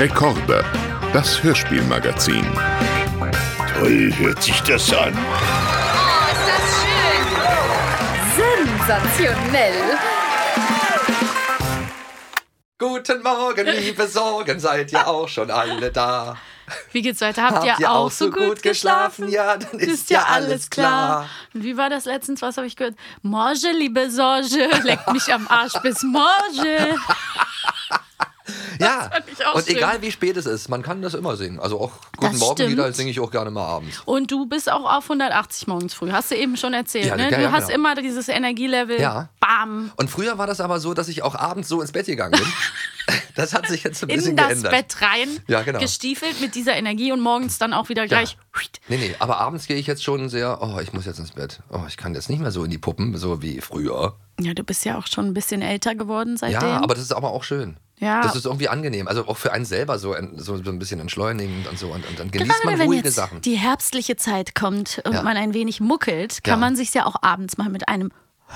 Rekorde, das Hörspielmagazin. Toll hört sich das an. Oh, ist das schön. Sensationell. Guten Morgen, liebe Sorgen, seid ihr auch schon alle da? Wie geht's weiter? Habt, ihr auch so gut geschlafen? Ja, dann ist, ja alles klar. Und wie war das letztens? Was habe ich gehört? Morge, liebe Sorge, leckt mich am Arsch bis morge. Ja, fand ich auch und schön. egal wie spät es ist, man kann das immer singen. Also auch Guten Das Morgen Lieder stimmt. singe ich auch gerne mal abends. Und du bist auch auf 180 morgens früh. Hast du eben schon erzählt, Ja, ne? ja, Du ja, hast genau. immer dieses Energielevel. Ja. Bam. Und früher war das aber so, dass ich auch abends so ins Bett gegangen bin. Das hat sich jetzt ein bisschen In das geändert. Bett rein, Ja, genau. gestiefelt mit dieser Energie und morgens dann auch wieder gleich. Nee, nee, aber abends gehe ich jetzt schon sehr, oh, ich muss jetzt ins Bett. Oh, ich kann jetzt nicht mehr so in die Puppen, so wie früher. Ja, du bist ja auch schon ein bisschen älter geworden seitdem. Ja, aber das ist aber auch schön. Ja. Das ist irgendwie angenehm. Also auch für einen selber so, ein- so, ein bisschen entschleunigend und so. Und, und dann genießt Gerade man wenn ruhige jetzt Sachen. die herbstliche Zeit kommt und Ja. man ein wenig muckelt, kann Ja. man sich ja auch abends mal mit einem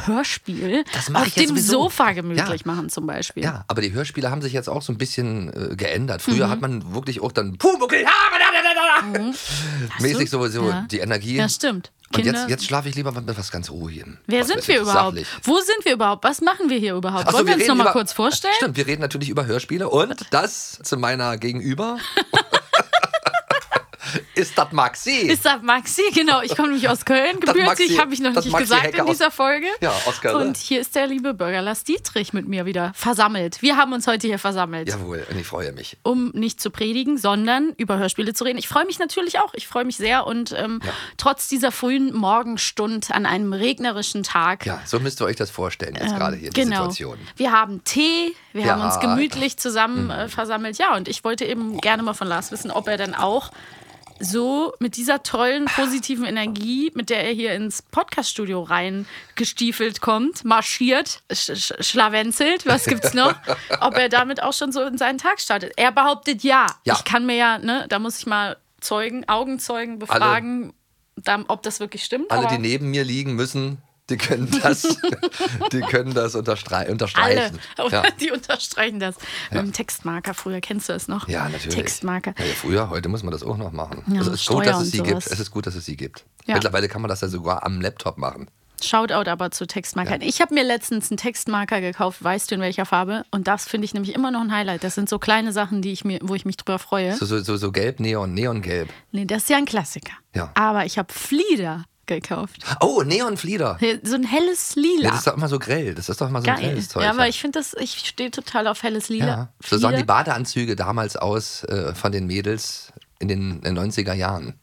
Hörspiel Das auf ich dem sowieso. Sofa gemütlich Ja. machen zum Beispiel. Ja, aber die Hörspiele haben sich jetzt auch so ein bisschen äh, geändert. Mhm. Früher hat man wirklich auch dann Pumuckel, mäßig so, so Mhm. Ja. die Energie. Ja, stimmt. Und Kinder- jetzt, jetzt schlafe ich lieber mit was ganz Ruhigem. Wer Was sind wir überhaupt? Sachlich. Wo sind wir überhaupt? Was machen wir hier überhaupt? So, Wollen wir uns reden noch mal über- kurz vorstellen? Stimmt, wir reden natürlich über Hörspiele und das zu meiner Gegenüber ist das Maxi. Ist das Maxi? Genau, ich komme nämlich aus Köln. Gebürtig habe ich noch nicht gesagt Hecke in aus- dieser Folge. Ja, aus Köln. Und hier ist der liebe Bürger Lars Dietrich mit mir wieder versammelt. Wir haben uns heute hier versammelt. Jawohl, und ich freue mich. um nicht zu predigen, sondern über Hörspiele zu reden. Ich freue mich natürlich auch. Ich freue mich sehr und ähm, trotz dieser frühen Morgenstund an einem regnerischen Tag. Ja, so müsst ihr euch das vorstellen, jetzt gerade hier, die Genau. Situation. Wir haben Tee, wir Ja. Mhm. haben uns gemütlich zusammen äh, versammelt. Ja, und ich wollte eben gerne mal von Lars wissen, ob er dann auch so mit dieser tollen, positiven Energie, mit der er hier ins Podcaststudio rein gestiefelt kommt, marschiert, sch sch schlawenzelt, was gibt's noch, ob er damit auch schon so in seinen Tag startet. Er behauptet ja. Ja. Ich kann mir ja, ne, da muss ich mal Zeugen, Augenzeugen befragen, da, ob das wirklich stimmt. Alle, die neben mir liegen müssen, die können das, die können das unterstre alle, unterstreichen. Ja. die unterstreichen das. Mit dem Textmarker, früher kennst du es noch. Ja, natürlich. Textmarker. Ja, ja, früher, heute muss man das auch noch machen. Ja, es ist Steuer gut, dass es sie sowas. gibt. Es ist gut, dass es sie gibt. Ja. Mittlerweile kann man das ja sogar am Laptop machen. Shoutout aber zu Textmarkern. Ich habe mir letztens einen Textmarker gekauft, weißt du in welcher Farbe? Und das finde ich nämlich immer noch ein Highlight. Das sind so kleine Sachen, die ich mir, wo ich mich drüber freue. So, so, so, so gelb, Neon, Neongelb. Nee, das ist ja ein Klassiker. Ja. Aber ich habe Flieder gekauft. Oh, Neonflieder. So ein helles Ja, Lila. das ist doch immer so grell. Das ist doch immer so ein Geil. grelles Zeug. Ja, aber ich finde das, ich stehe total auf helles Lila. ja. So sahen die. Badeanzüge damals aus äh, von den Mädels in den, in den 90er Jahren.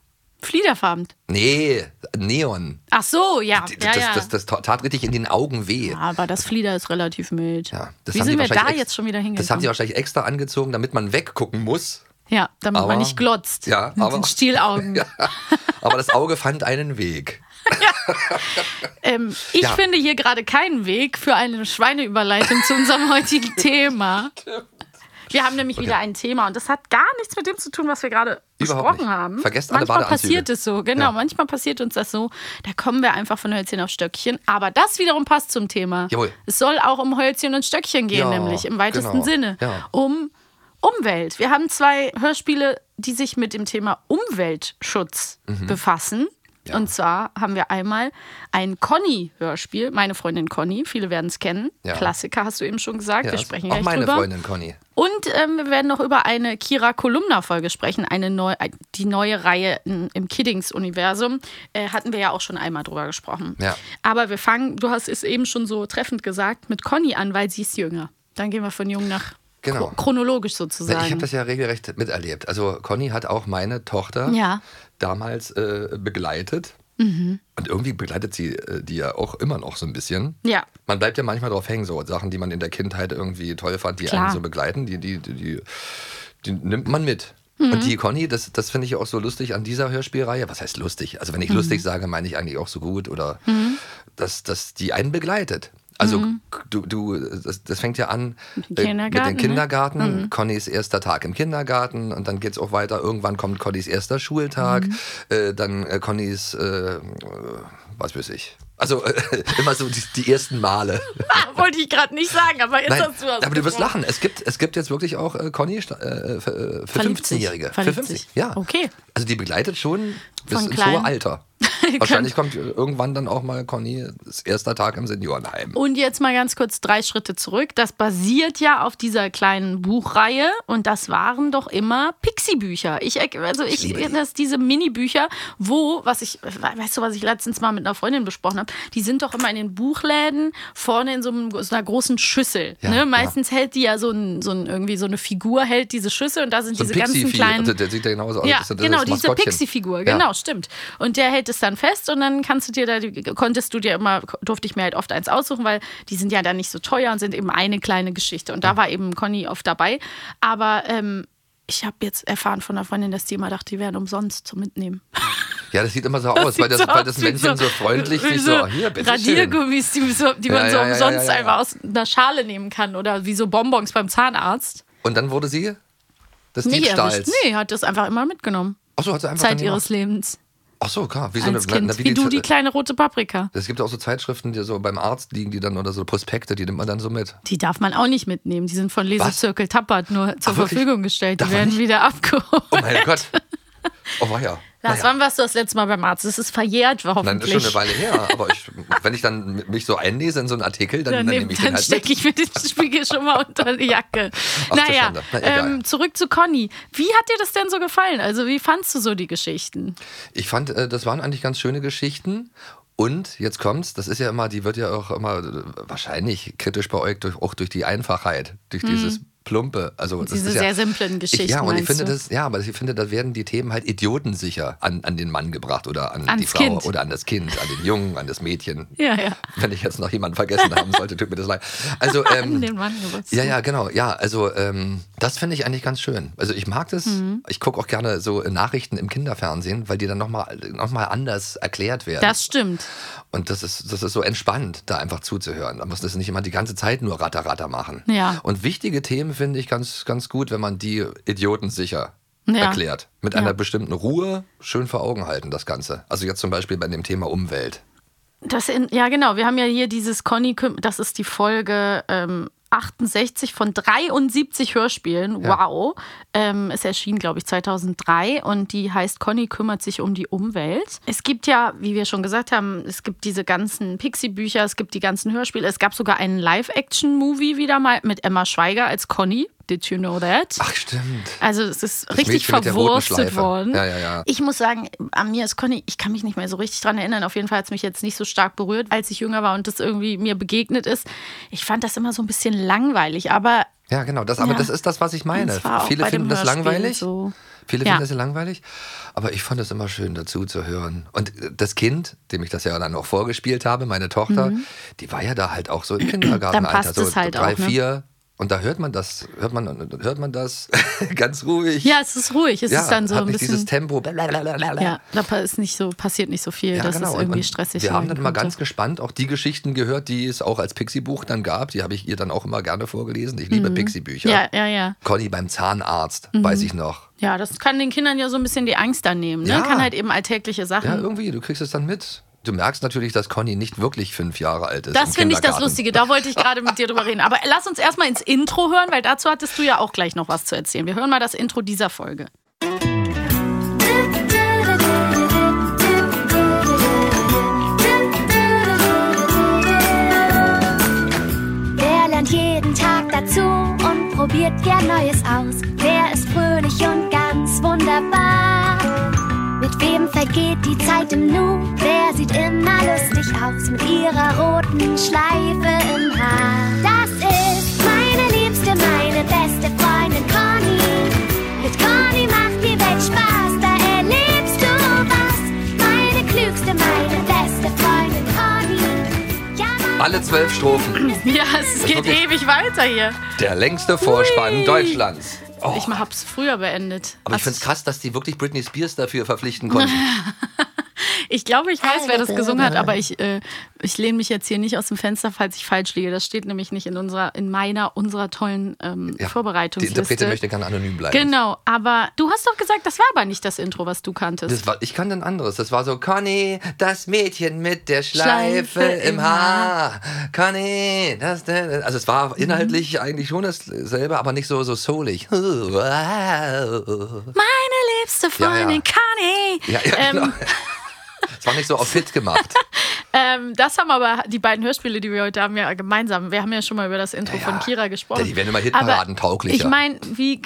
Fliederfarben. Nee, Neon. Ach so, ja. D- ja, das, ja. Das, das, tat richtig in den Augen weh. Ja, aber das Flieder ist relativ mild. Ja, das Wie sind wir da jetzt schon wieder hingekommen? Das haben sie wahrscheinlich extra angezogen, damit man weggucken muss. Ja, damit aber- man nicht glotzt. Ja, mit aber- den Stielaugen. Ja. Aber das Auge fand einen Weg. Ähm, ich Ja. finde hier gerade keinen Weg für eine Schweineüberleitung zu unserem heutigen Thema. Wir haben nämlich wieder ein Thema und das hat gar nichts mit dem zu tun, was wir gerade besprochen haben. Vergesst alle manchmal passiert es so, genau. Ja. Manchmal passiert uns das so. Da kommen wir einfach von Hölzchen auf Stöckchen. Aber das wiederum passt zum Thema. Jawohl. Es soll auch um Hölzchen und Stöckchen gehen, Ja, nämlich im weitesten genau. Sinne. Ja. Um Umwelt. Wir haben zwei Hörspiele, die sich mit dem Thema Umweltschutz Mhm. befassen. Und zwar haben wir einmal ein Conny-Hörspiel, meine Freundin Conny, viele werden es kennen. Ja. Klassiker hast du eben schon gesagt, Ja, wir sprechen auch meine drüber. Freundin Conny. Und ähm, wir werden noch über eine Kira Kolumna-Folge sprechen, eine neu, die neue Reihe in, im Kiddings-Universum. Äh, hatten wir ja auch schon einmal drüber gesprochen. Ja. Aber wir fangen, du hast es eben schon so treffend gesagt, mit Conny an, weil sie ist jünger. Dann gehen wir von jung nach Genau. chro- chronologisch sozusagen. ich habe das ja regelrecht miterlebt. Also Conny hat auch meine Tochter Ja. damals äh, begleitet. Mhm. Und irgendwie begleitet sie äh, die ja auch immer noch so ein bisschen. Ja. Man bleibt ja manchmal drauf hängen, so Sachen, die man in der Kindheit irgendwie toll fand, die Klar. einen so begleiten, die, die, die, die, die nimmt man mit. Mhm. Und die Conny, das, das finde ich auch so lustig an dieser Hörspielreihe. Was heißt lustig? Also wenn ich Mhm. lustig sage, meine ich eigentlich auch so gut oder dass, dass die einen begleitet. Also du, du das, das fängt ja an äh, mit Kindergarten, dem ne? Kindergarten, Connys erster Tag im Kindergarten und dann geht es auch weiter. Irgendwann kommt Connys erster Schultag, äh, dann äh, Connys, äh, was weiß ich. Also äh, immer so die, die ersten Male. Wollte ich gerade nicht sagen, aber jetzt Nein, hast du was aber du wirst lachen. Es gibt, es gibt jetzt wirklich auch äh, Conny äh, für, für Verliebt sich. 15-Jährige. Für Verliebt 50, sich. ja. Okay. Also die begleitet schon bis Von ins klein. hohe Alter. Wahrscheinlich kommt irgendwann dann auch mal Conny das erster Tag im Seniorenheim. Und jetzt mal ganz kurz drei Schritte zurück. Das basiert ja auf dieser kleinen Buchreihe und das waren doch immer Pixie-Bücher. Ich, also ich, die. das diese Mini-Bücher, wo, was ich, weißt du, was ich letztens mal mit einer Freundin besprochen habe, die sind doch immer in den Buchläden vorne in so, einem, so einer großen Schüssel. Ja, ne? ja. Meistens hält die ja so, ein, so ein, irgendwie so eine Figur, hält diese Schüssel und da sind So diese ganzen kleinen. also der sieht ja genauso aus. Ja, genau, diese. Pixie-Figur, Ja. genau, stimmt. Und der hält es dann fest und dann kannst du dir da, konntest du dir immer, durfte ich mir halt oft eins aussuchen, weil die sind ja dann nicht so teuer und sind eben eine kleine Geschichte. Und da war eben Conny oft dabei. Aber ähm, ich habe jetzt erfahren von einer Freundin, dass die immer dachte, die wären umsonst zum Mitnehmen. Ja, das sieht immer so aus, weil das, so weil das Männchen so, freundlich wie sich so, hier, bitte. Radiergummis, die, so, die Ja, man so ja, umsonst ja, einfach aus einer Schale nehmen kann oder wie so Bonbons beim Zahnarzt. Und dann wurde sie des Nee, Diebstahls. nee, hat das einfach immer mitgenommen. Achso, hat sie einfach Zeit dann ihres Lebens. Ach so, klar. Wie so eine, Kind. na, Wie du, die kleine rote Paprika. Es gibt auch so Zeitschriften, die so beim Arzt liegen, die dann oder so Prospekte, die nimmt man dann so mit. Die darf man auch nicht mitnehmen. Die sind von Lesezirkel Tappert nur zur Ach? Verfügung gestellt. Die Darf werden wieder abgeholt. Oh mein Gott. Oh weia. Lars, Naja. wann warst du das letzte Mal beim Arzt? Das ist verjährt, das hoffentlich. ist schon eine Weile her. Aber ich, wenn ich dann mich so einlese in so einen Artikel, dann, dann dann nehm- nehme ich den dann halt stecke mit. ich mir den Spiegel schon mal unter die Jacke. Ach, naja. Na, ähm, zurück zu Conny. Wie hat dir das denn so gefallen? Also, wie fandst du so die Geschichten? Ich fand, äh, das waren eigentlich ganz schöne Geschichten. Und jetzt kommt's, das ist ja immer, die wird ja auch immer äh, wahrscheinlich kritisch beäugt, durch, auch durch die Einfachheit, durch dieses Plumpe. Also. Diese ist ja, sehr simplen Geschichten. Ich, ja, und ich finde du? das, ja, aber ich finde, da werden die Themen halt idiotensicher an, an den Mann gebracht oder an die Ans Frau Kind. oder an das Kind, an den Jungen, an das Mädchen. Ja, ja. Wenn ich jetzt noch jemanden vergessen haben sollte, tut mir das leid. Also, ähm, An den Mann gebracht. ja, ja, genau. Ja, also ähm, das finde ich eigentlich ganz schön. Also ich mag das. Mhm. Ich gucke auch gerne so Nachrichten im Kinderfernsehen, weil die dann nochmal noch mal anders erklärt werden. Das stimmt. Und das ist, das ist so entspannt, da einfach zuzuhören. Da muss das nicht immer die ganze Zeit nur ratter, ratter machen. Ja. Und wichtige Themen finde ich ganz, ganz gut, wenn man die idiotensicher Ja. erklärt. Mit Ja. einer bestimmten Ruhe schön vor Augen halten, das Ganze. Also jetzt zum Beispiel bei dem Thema Umwelt. Das in, ja, genau. Wir haben ja hier dieses Conny, das ist die Folge ähm, 68 von 73 Hörspielen. Ja. Wow. Ähm, es erschien, glaube ich, 2003 und die heißt Conny kümmert sich um die Umwelt. Es gibt ja, wie wir schon gesagt haben, es gibt diese ganzen Pixie-Bücher, es gibt die ganzen Hörspiele. Es gab sogar einen Live-Action-Movie wieder mal mit Emma Schweiger als Conny. Did you know that? Ach, stimmt. Also es ist richtig Mädchen der roten verwurstet worden. Ja, ja, ja. Ich muss sagen, an mir ist Conny, ich kann mich nicht mehr so richtig dran erinnern. Auf jeden Fall hat es mich jetzt nicht so stark berührt, als ich jünger war und das irgendwie mir begegnet ist. Ich fand das immer so ein bisschen langweilig, aber Ja, genau. Das, aber das ist das, was ich meine. Das Viele finden das Hörspiel langweilig. so. Viele Ja. finden das ja langweilig. Aber ich fand es immer schön, dazu zu hören. Und äh, das Kind, dem ich das ja dann auch vorgespielt habe, meine Tochter, die war ja da halt auch so im Kindergartenalter. Mhm. so halt drei, auch, ne? vier. Und da hört man das, hört man, hört man das ganz ruhig. ja, es ist ruhig. Es ja, ist dann so ein bisschen. dieses Tempo. blablabla. Ja, da ist nicht so, passiert nicht so viel, Ja, dass genau. es irgendwie und stressig Wir haben dann immer könnte. ganz gespannt auch die Geschichten gehört, die es auch als Pixie-Buch dann gab. Die habe ich ihr dann auch immer gerne vorgelesen. Ich liebe Pixie-Bücher. Mhm. Ja, ja, ja. Conny beim Zahnarzt, weiß ich noch. Ja, das kann den Kindern ja so ein bisschen die Angst dann nehmen. Ne? Ja. Kann halt eben alltägliche Sachen. Ja, irgendwie, du kriegst es dann mit. Du merkst natürlich, dass Conny nicht wirklich fünf Jahre alt ist. Das finde ich das. Lustige. Da wollte ich gerade mit dir drüber reden. Aber lass uns erstmal ins Intro hören, weil dazu hattest du ja auch gleich noch was zu erzählen. Wir hören mal das Intro dieser Folge. Wer lernt jeden Tag dazu und probiert gern Neues aus? Wer ist fröhlich und ganz wunderbar? Wem vergeht die Zeit im Nu? Wer sieht immer lustig aus mit ihrer roten Schleife im Haar? Das ist meine Liebste, meine beste Freundin Conny. Mit Conny macht die Welt Spaß, da erlebst du was. Meine klügste, meine beste Freundin Conny. Ja. Alle zwölf Strophen. Ja, es geht ewig weiter hier. Der längste Vorspann Hui. Deutschlands. Oh, Ich hab's früher beendet. aber ich Was- finde es krass, dass die wirklich Britney Spears dafür verpflichten konnten. Ich glaube, ich weiß, wer das gesungen hat, aber ich, äh, ich lehne mich jetzt hier nicht aus dem Fenster, falls ich falsch liege. Das steht nämlich nicht in unserer, in meiner, unserer tollen ähm, Ja, Die Vorbereitungsliste. Interpretin möchte gerne anonym bleiben. Genau, aber du hast doch gesagt, das war aber nicht das Intro, was du kanntest. Das war, ich kannte ein anderes. Das war so, Conny, das Mädchen mit der Schleife, Schleife im im Haar. Conny, das, das. Also es war inhaltlich eigentlich schon dasselbe, aber nicht so, so soulig. Meine liebste Ja, ja. Freundin, Conny. Ja, ja, genau. Es war nicht so auf Fit gemacht. ähm, das haben aber die beiden Hörspiele, die wir heute haben, ja gemeinsam. Wir haben ja schon mal über das Intro Ja, von. Kira gesprochen. Die werden immer Hitparaden Aber tauglicher. Ich meine, wie,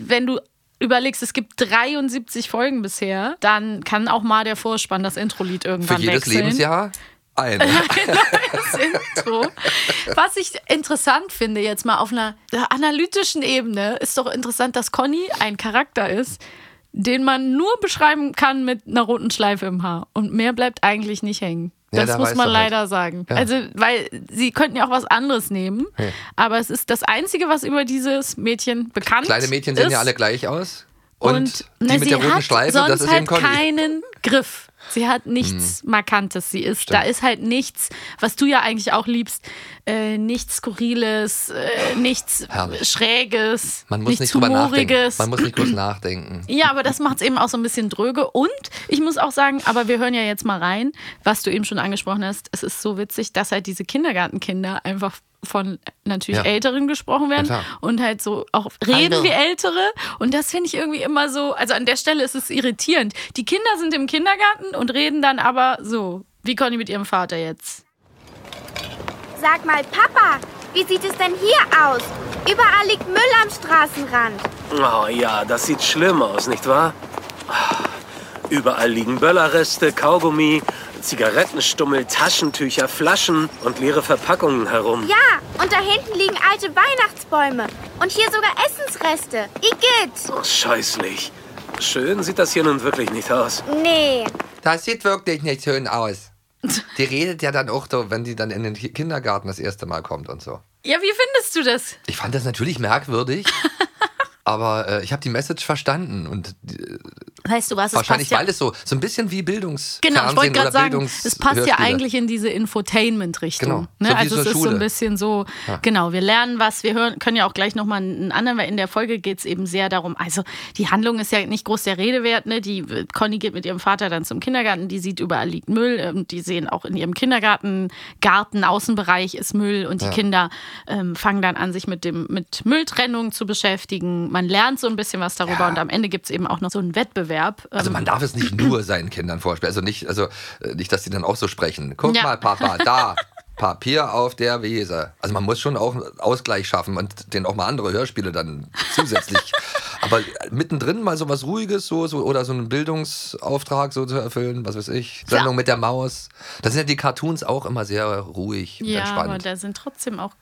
wenn du überlegst, es gibt 73 Folgen bisher, dann kann auch mal der Vorspann das Intro-Lied Für irgendwann jedes wechseln. Lebensjahr eine. das Intro. Was ich interessant finde, jetzt mal auf einer analytischen Ebene, ist doch interessant, dass Conny ein Charakter ist, den man nur beschreiben kann mit einer roten Schleife im Haar. Und mehr bleibt eigentlich nicht hängen. Ja, Das da muss man halt. leider sagen. Ja. Also, weil sie könnten ja auch was anderes nehmen. Ja. Aber es ist das Einzige, was über dieses Mädchen bekannt Kleine Mädchen sehen ist. ja alle gleich aus. Und, Und, die na, mit der roten Schleife, das ist halt eben Conny. keinen Griff. Sie hat nichts Markantes. Sie ist, da ist halt nichts, was du ja eigentlich auch liebst, äh, nichts Skurriles, äh, nichts Herrlich. Schräges, Man muss nichts nicht drüber nachdenken. Man muss nicht groß nachdenken. Ja, aber das macht es eben auch so ein bisschen dröge. Und ich muss auch sagen, aber wir hören ja jetzt mal rein, was du eben schon angesprochen hast. Es ist so witzig, dass halt diese Kindergartenkinder einfach von natürlich Ja. Älteren gesprochen werden Ja, und halt so auch reden wie Ältere. Und das finde ich irgendwie immer so, also an der Stelle ist es irritierend. Die Kinder sind im Kindergarten und reden dann aber so, wie Conny mit ihrem Vater jetzt. Sag mal, Papa, wie sieht es denn hier aus? Überall liegt Müll am Straßenrand. Oh ja, das sieht schlimm aus, nicht wahr? Überall liegen Böllerreste, Kaugummi, Zigarettenstummel, Taschentücher, Flaschen und leere Verpackungen herum. Ja, und da hinten liegen alte Weihnachtsbäume. Und hier sogar Essensreste. Igitt! Oh, scheußlich. Schön sieht das hier nun wirklich nicht aus. Nee. Das sieht wirklich nicht schön aus. Die redet ja dann auch so, wenn die dann in den Ki- Kindergarten das erste Mal kommt und so. Ja, wie findest du das? Ich fand das natürlich merkwürdig, aber äh, ich habe die Message verstanden und äh, Weißt du was? Es wahrscheinlich, passt ja weil es so, so ein bisschen wie Bildungs Genau, ich wollte gerade sagen, Bildungs es passt ja Hörspiele. eigentlich in diese Infotainment-Richtung. Genau, Ne? so also so es ist so Schule. ein bisschen so, genau, wir lernen was, wir hören, können ja auch gleich nochmal einen anderen, weil in der Folge geht es eben sehr darum, also die Handlung ist ja nicht groß der Rede wert, ne? Die äh, Conny geht mit ihrem Vater dann zum Kindergarten, die sieht, überall liegt Müll, ähm, die sehen auch in ihrem Kindergarten, Garten, Außenbereich ist Müll und die Kinder ähm, fangen dann an, sich mit dem mit Mülltrennung zu beschäftigen. Man lernt so ein bisschen was darüber Ja. und am Ende gibt es eben auch noch so einen Wettbewerb. Also Ähm, man darf es nicht nur seinen Kindern vorspielen. Also nicht, also äh, nicht, dass die dann auch so sprechen. Guck Ja. mal, Papa, da. Papier auf der Wiese. Also man muss schon auch einen Ausgleich schaffen und den auch mal andere Hörspiele dann zusätzlich. Aber mittendrin mal so was Ruhiges so, so oder so einen Bildungsauftrag so zu erfüllen, was weiß ich. Sendung mit der Maus. Da sind ja die Cartoons auch immer sehr ruhig und ja, aber entspannt. da sind trotzdem auch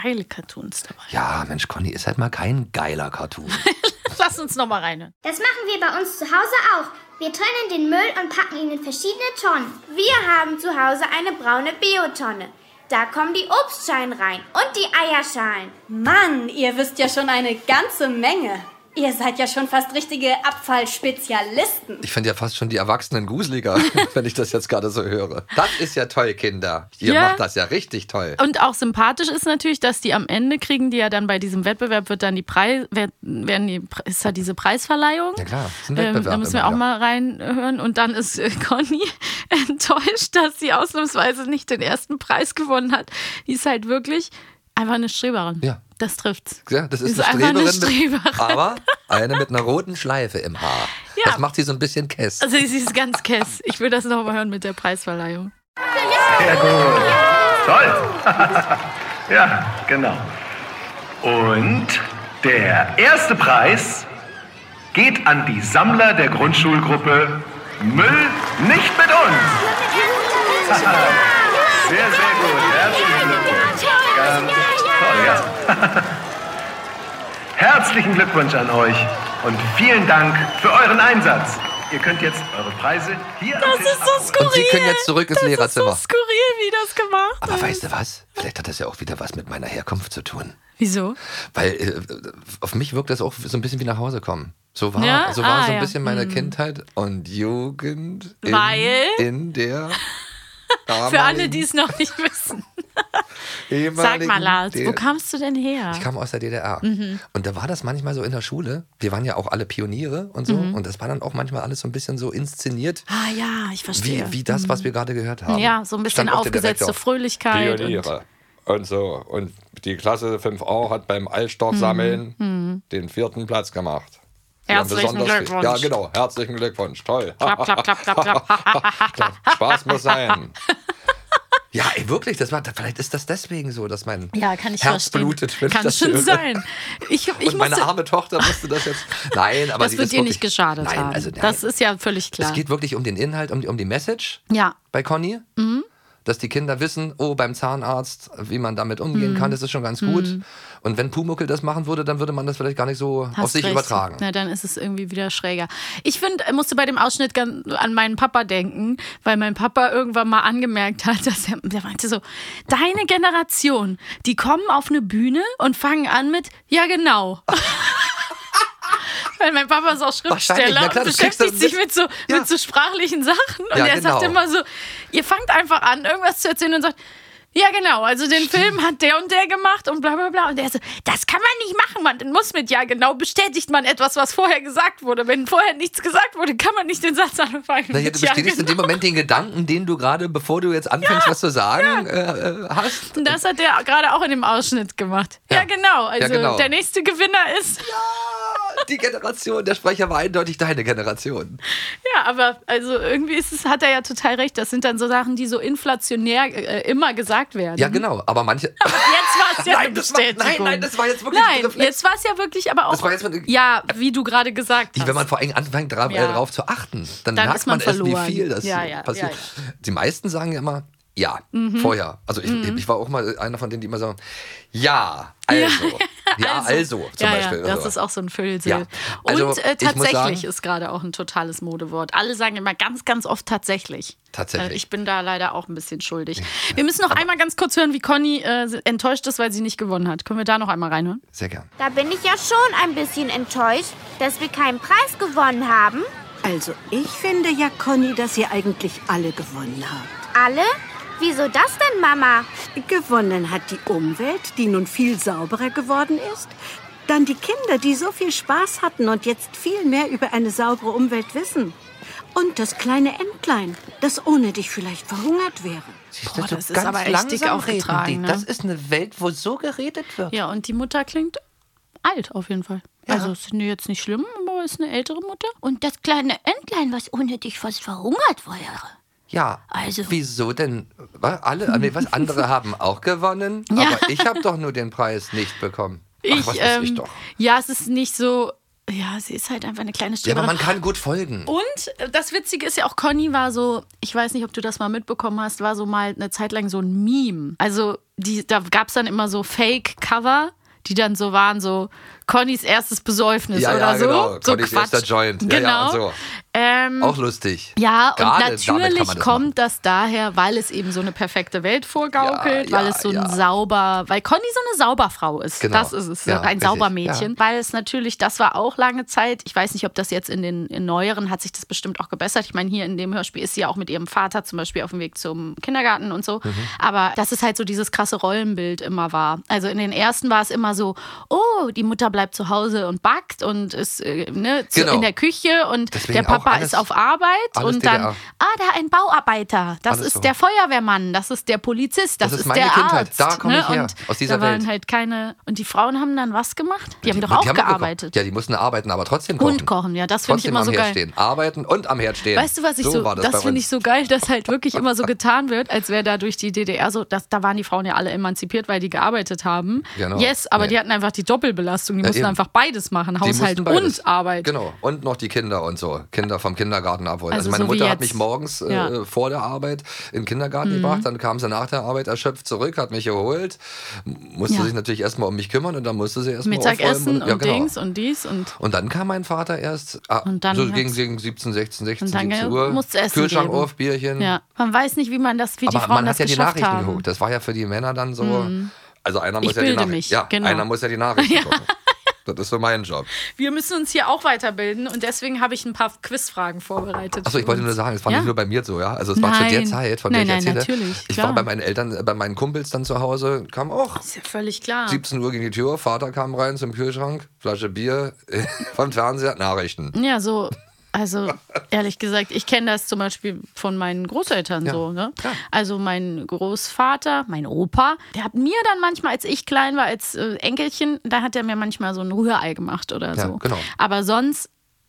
geile Cartoons dabei. Ja, Mensch, Conny ist halt mal kein geiler Cartoon. Lass uns noch mal rein. Das machen wir bei uns zu Hause auch. Wir trennen den Müll und packen ihn in verschiedene Tonnen. Wir haben zu Hause eine braune Biotonne. Da kommen die Obstschalen rein und die Eierschalen. Mann, ihr wisst ja schon eine ganze Menge. Ihr seid ja schon fast richtige Abfallspezialisten. Ich finde ja fast schon die Erwachsenen gruseliger, wenn ich das jetzt gerade so höre. Das ist ja toll, Kinder. Ihr Ja. macht das ja richtig toll. Und auch sympathisch ist natürlich, dass die am Ende kriegen, die ja dann bei diesem Wettbewerb wird dann die Preis, werden die, ist da diese Preisverleihung. Ja klar, ist ein Ähm, Wettbewerb. da müssen wir immer auch wieder. mal reinhören. Und dann ist äh, Conny enttäuscht, dass sie ausnahmsweise nicht den ersten Preis gewonnen hat. Die ist halt wirklich einfach eine Streberin. Ja. Das trifft's. Ja, das ist, ist eine eine Streberin, mit, Streberin. aber eine mit einer roten Schleife im Haar. Ja. Das macht sie so ein bisschen kess. Also sie ist ganz kess. Ich will das noch mal hören mit der Preisverleihung. Sehr gut. Toll. ja, genau. Und der erste Preis geht an die Sammler der Grundschulgruppe Müll nicht mit uns. Sehr, sehr gut. Herzlichen Glückwunsch. Ganz toll, ja. Herzlichen Glückwunsch an euch und vielen Dank für euren Einsatz. ihr könnt jetzt eure Preise hier Das ist so skurril. Und Sie können jetzt zurück ins das Lehrerzimmer. ist so skurril, wie das gemacht Aber ist. weißt du was? Vielleicht hat das ja auch wieder was mit meiner Herkunft zu tun. Wieso? Weil äh, auf mich wirkt das auch so ein bisschen wie nach Hause kommen. So war, Ja? so, war Ah, so ein ja. bisschen meine Hm. Kindheit und Jugend in, Weil? in der Für alle, die es noch nicht wissen. Sag mal, Lars, wo kamst du denn her? Ich kam aus der DDR. Mhm. Und da war das manchmal so in der Schule. Wir waren ja auch alle Pioniere und so. Mhm. Und das war dann auch manchmal alles so ein bisschen so inszeniert, Ah ja, ich verstehe. wie, wie das, was wir gerade gehört haben. Ja, so ein bisschen aufgesetzte. Fröhlichkeit. Pioniere. Und so. Und die Klasse 5a hat beim Altstoff-Sammeln Mhm. den vierten Platz gemacht. Herzlichen Glückwunsch. Ja, genau. Herzlichen Glückwunsch. Toll. Klapp, klapp, klapp, klapp, klapp. Spaß muss sein. Ja, ey, wirklich, das war, vielleicht ist das deswegen so, dass mein Ja, kann ich Herz verstehen. blutet. wenn Kann das schon höre. sein. Ich, ich Und meine musste- arme Tochter musste das jetzt. Nein, aber das sie wird dir nicht geschadet nein, haben. Also, nein. Das ist ja völlig klar. Es geht wirklich um den Inhalt, um die, um die Message ja. bei Conny. Mhm. Dass die Kinder wissen, oh, beim Zahnarzt, wie man damit umgehen Mhm. kann, das ist schon ganz Mhm. gut. Und wenn Pumuckel das machen würde, dann würde man das vielleicht gar nicht so auf Hast sich recht. übertragen. Na, dann ist es irgendwie wieder schräger. Ich finde, musste bei dem Ausschnitt an meinen Papa denken, weil mein Papa irgendwann mal angemerkt hat, dass er, der meinte so, deine Generation, die kommen auf eine Bühne und fangen an mit, ja genau. Weil mein Papa ist auch Schriftsteller klar, und beschäftigt sich mit. so, mit so sprachlichen Sachen. Und Ja, er sagt genau. immer so, ihr fangt einfach an, irgendwas zu erzählen und sagt, ja, genau. Also den Film hat der und der gemacht und bla bla bla. Und er so, das kann man nicht machen. Man muss mit ja genau bestätigt man etwas, was vorher gesagt wurde. Wenn vorher nichts gesagt wurde, kann man nicht den Satz anfangen. Naja, mit du ja, bestätigst in dem genau. Moment den Gedanken, den du gerade, bevor du jetzt anfängst, was zu sagen, äh, äh, hast. Und das hat er gerade auch in dem Ausschnitt gemacht. Ja, genau. Also genau. der nächste Gewinner ist. Die Generation, der Sprecher war eindeutig deine Generation. Ja, aber also irgendwie ist es, hat er ja total recht. Das sind dann so Sachen, die so inflationär äh, immer gesagt werden. Ja, genau. Aber manche. Jetzt war es ja Nein, das war- nein, nein, das war jetzt wirklich Nein, Reflex. jetzt war es ja wirklich, aber auch. Das war jetzt mal- ja, wie du gerade gesagt hast. Wenn man vor allem anfängt, darauf, Ja. äh, zu achten, dann, Dann merkt man man, erst, wie viel das Ja, ja, passiert. Die meisten sagen ja immer, ja, Mhm. vorher. Also ich, Mhm. ich war auch mal einer von denen, die immer sagen, ja, also. Ja, also, zum ja, Beispiel. Ja, das Also. ist auch so ein Füllsel. Ja. Also, Und äh, tatsächlich sagen- ist gerade auch ein totales Modewort. Alle sagen immer ganz, ganz oft tatsächlich. Tatsächlich. Äh, ich bin da leider auch ein bisschen schuldig. Wir müssen noch einmal ganz kurz hören, wie Conny äh, enttäuscht ist, weil sie nicht gewonnen hat. Können wir da noch einmal reinhören? Sehr gern. Da bin ich ja schon ein bisschen enttäuscht, dass wir keinen Preis gewonnen haben. Also, ich finde ja, Conny, dass ihr eigentlich alle gewonnen habt. Alle? Wieso das denn, Mama? Gewonnen hat die Umwelt, die nun viel sauberer geworden ist. Dann die Kinder, die so viel Spaß hatten und jetzt viel mehr über eine saubere Umwelt wissen. Und das kleine Entlein, das ohne dich vielleicht verhungert wäre. Boah, das ist aber echt dick aufgetragen. Ne? Das ist eine Welt, wo so geredet wird. Ja, und die Mutter klingt alt auf jeden Fall. Also ist jetzt nicht schlimm, aber ist eine ältere Mutter. Und das kleine Entlein, was ohne dich fast verhungert wäre. Ja, Also- wieso denn? Was, alle, nee, was andere haben auch gewonnen, Ja. aber ich habe doch nur den Preis nicht bekommen. Ach, Ich, was weiß ich ähm, doch. Ja, es ist nicht so. Ja, sie ist halt einfach eine kleine Ja, Streberin. aber man kann gut folgen. Und äh, das Witzige ist ja auch, Conny war so, ich weiß nicht, ob du das mal mitbekommen hast, war so mal eine Zeit lang so ein Meme. Also die, da gab es dann immer so Fake-Cover, die dann so waren, so Connys erstes Besäufnis Ja, oder ja, so. genau. so Connys Quatsch. erster Joint. Genau. ja, so. Ähm, Auch lustig. ja, Gerade und natürlich das kommt das daher, weil es eben so eine perfekte Welt vorgaukelt, weil es so ein sauber, weil Conny so eine Sauberfrau ist. Genau. Das ist es, Ja, ein Saubermädchen. Weil es natürlich, das war auch lange Zeit, ich weiß nicht, ob das jetzt in den in neueren hat sich das bestimmt auch gebessert. Ich meine, hier in dem Hörspiel ist sie ja auch mit ihrem Vater zum Beispiel auf dem Weg zum Kindergarten und so. Mhm. Aber dass es halt so dieses krasse Rollenbild immer war. Also in den ersten war es immer so, oh, die Mutter bleibt zu Hause und backt und ist äh, ne, zu, Genau. in der Küche und Deswegen der Papa alles- ist auf Arbeit und dann, DDR. ah, da ein Bauarbeiter, das Alles ist so. der Feuerwehrmann, das ist der Polizist, das, Das ist ist meine der Kindheit. Arzt. Da komme ich ne? her, Und aus dieser da waren Welt. halt keine, und die Frauen haben dann was gemacht? Die, haben doch auch Die haben gearbeitet. gekocht. Ja, die mussten arbeiten, aber trotzdem kochen. Und kochen, ja, das finde ich immer so geil. stehen. Arbeiten und am Herd stehen. Weißt du, was ich so, war das, das, finde ich so geil, dass halt wirklich immer so getan wird, als wäre da durch die DDR so, dass, da waren die Frauen ja alle emanzipiert, weil die gearbeitet haben. Genau. Yes, aber Nee. die hatten einfach die Doppelbelastung. Die mussten eben. einfach beides machen, Haushalt und Arbeit. Genau. Und noch die Kinder und so. Kinder vom Kindergarten abholen. Also Also, meine so Mutter hat mich morgens äh, Ja. vor der Arbeit in den Kindergarten Mhm. gebracht. Dann kam sie nach der Arbeit erschöpft zurück, hat mich geholt. Musste Ja. sich natürlich erstmal um mich kümmern und dann musste sie erstmal Mittagessen und, ja, genau. Dings und dies und Und dann kam mein Vater erst ah, Und dann so gegen, gegen 17, 16, 16, und dann 17 Uhr. Kühlschrank geben. auf, Bierchen. Ja. Man weiß nicht, wie man das, wie die Aber Frauen man das hat ja die Nachrichten haben. geguckt. Das war ja für die Männer dann so. Mhm. Also einer Ich muss ja die Nachrichten. mich, ja, genau. einer muss ja die Nachrichten gucken. Das ist so mein Job. Wir müssen uns hier auch weiterbilden und deswegen habe ich ein paar Quizfragen vorbereitet. Achso, ich wollte nur sagen, es war Ja? nicht nur bei mir so, ja. Also es war zu der Nein. Zeit, von Nein, der ich nein, erzähle. natürlich, ich klar. war bei meinen Eltern, äh, bei meinen Kumpels dann zu Hause, kam auch. Ist ja völlig klar. 17 Uhr ging die Tür, Vater kam rein zum Kühlschrank, Flasche Bier, vom Fernseher, Nachrichten. Ja, so. Also ehrlich gesagt, ich kenne das zum Beispiel von meinen Großeltern Ja, so. Ne? Also mein Großvater, mein Opa, der hat mir dann manchmal, als ich klein war, als äh, Enkelchen, da hat er mir manchmal so ein Rührei gemacht oder Ja, so. genau. Aber sonst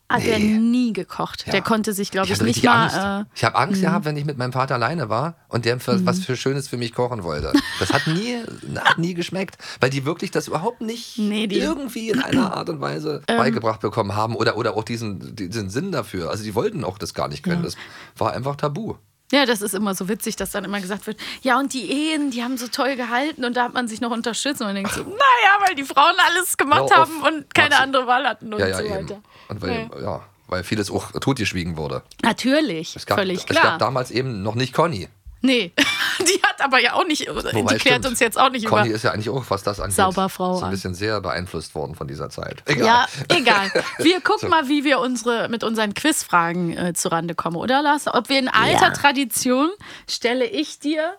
hat er nie gekocht. Der konnte sich, glaube Ich ich, nicht mal. Angst. Äh, ich habe Angst mhm. gehabt, wenn ich mit meinem Vater alleine war und der für, was für Schönes für mich kochen wollte. Das hat nie, hat nie geschmeckt, weil die wirklich das überhaupt nicht Nee, irgendwie in einer Art und Weise Ähm. beigebracht bekommen haben oder, oder auch diesen, diesen Sinn dafür. Also die wollten auch das gar nicht können. Ja. Das war einfach tabu. Ja, das ist immer so witzig, dass dann immer gesagt wird, ja, und die Ehen, die haben so toll gehalten und da hat man sich noch unterstützt und man denkt so, naja, weil die Frauen alles gemacht auf, haben und keine andere Wahl hatten und ja, ja, so eben. weiter. Und weil, ja. weil vieles auch totgeschwiegen wurde. Natürlich, Es gab, völlig es klar. gab damals eben noch nicht Conny. Nee, die hat aber ja auch nicht, Wobei, die klärt stimmt. uns jetzt auch nicht Conny über. ist ja eigentlich auch, was das angeht, Sauberfrau so ein bisschen sehr beeinflusst worden von dieser Zeit. Ja, egal. Wir gucken So. mal, wie wir unsere, mit unseren Quizfragen äh, zurande kommen, oder Lars? Ob wir in alter Ja. Tradition stelle ich dir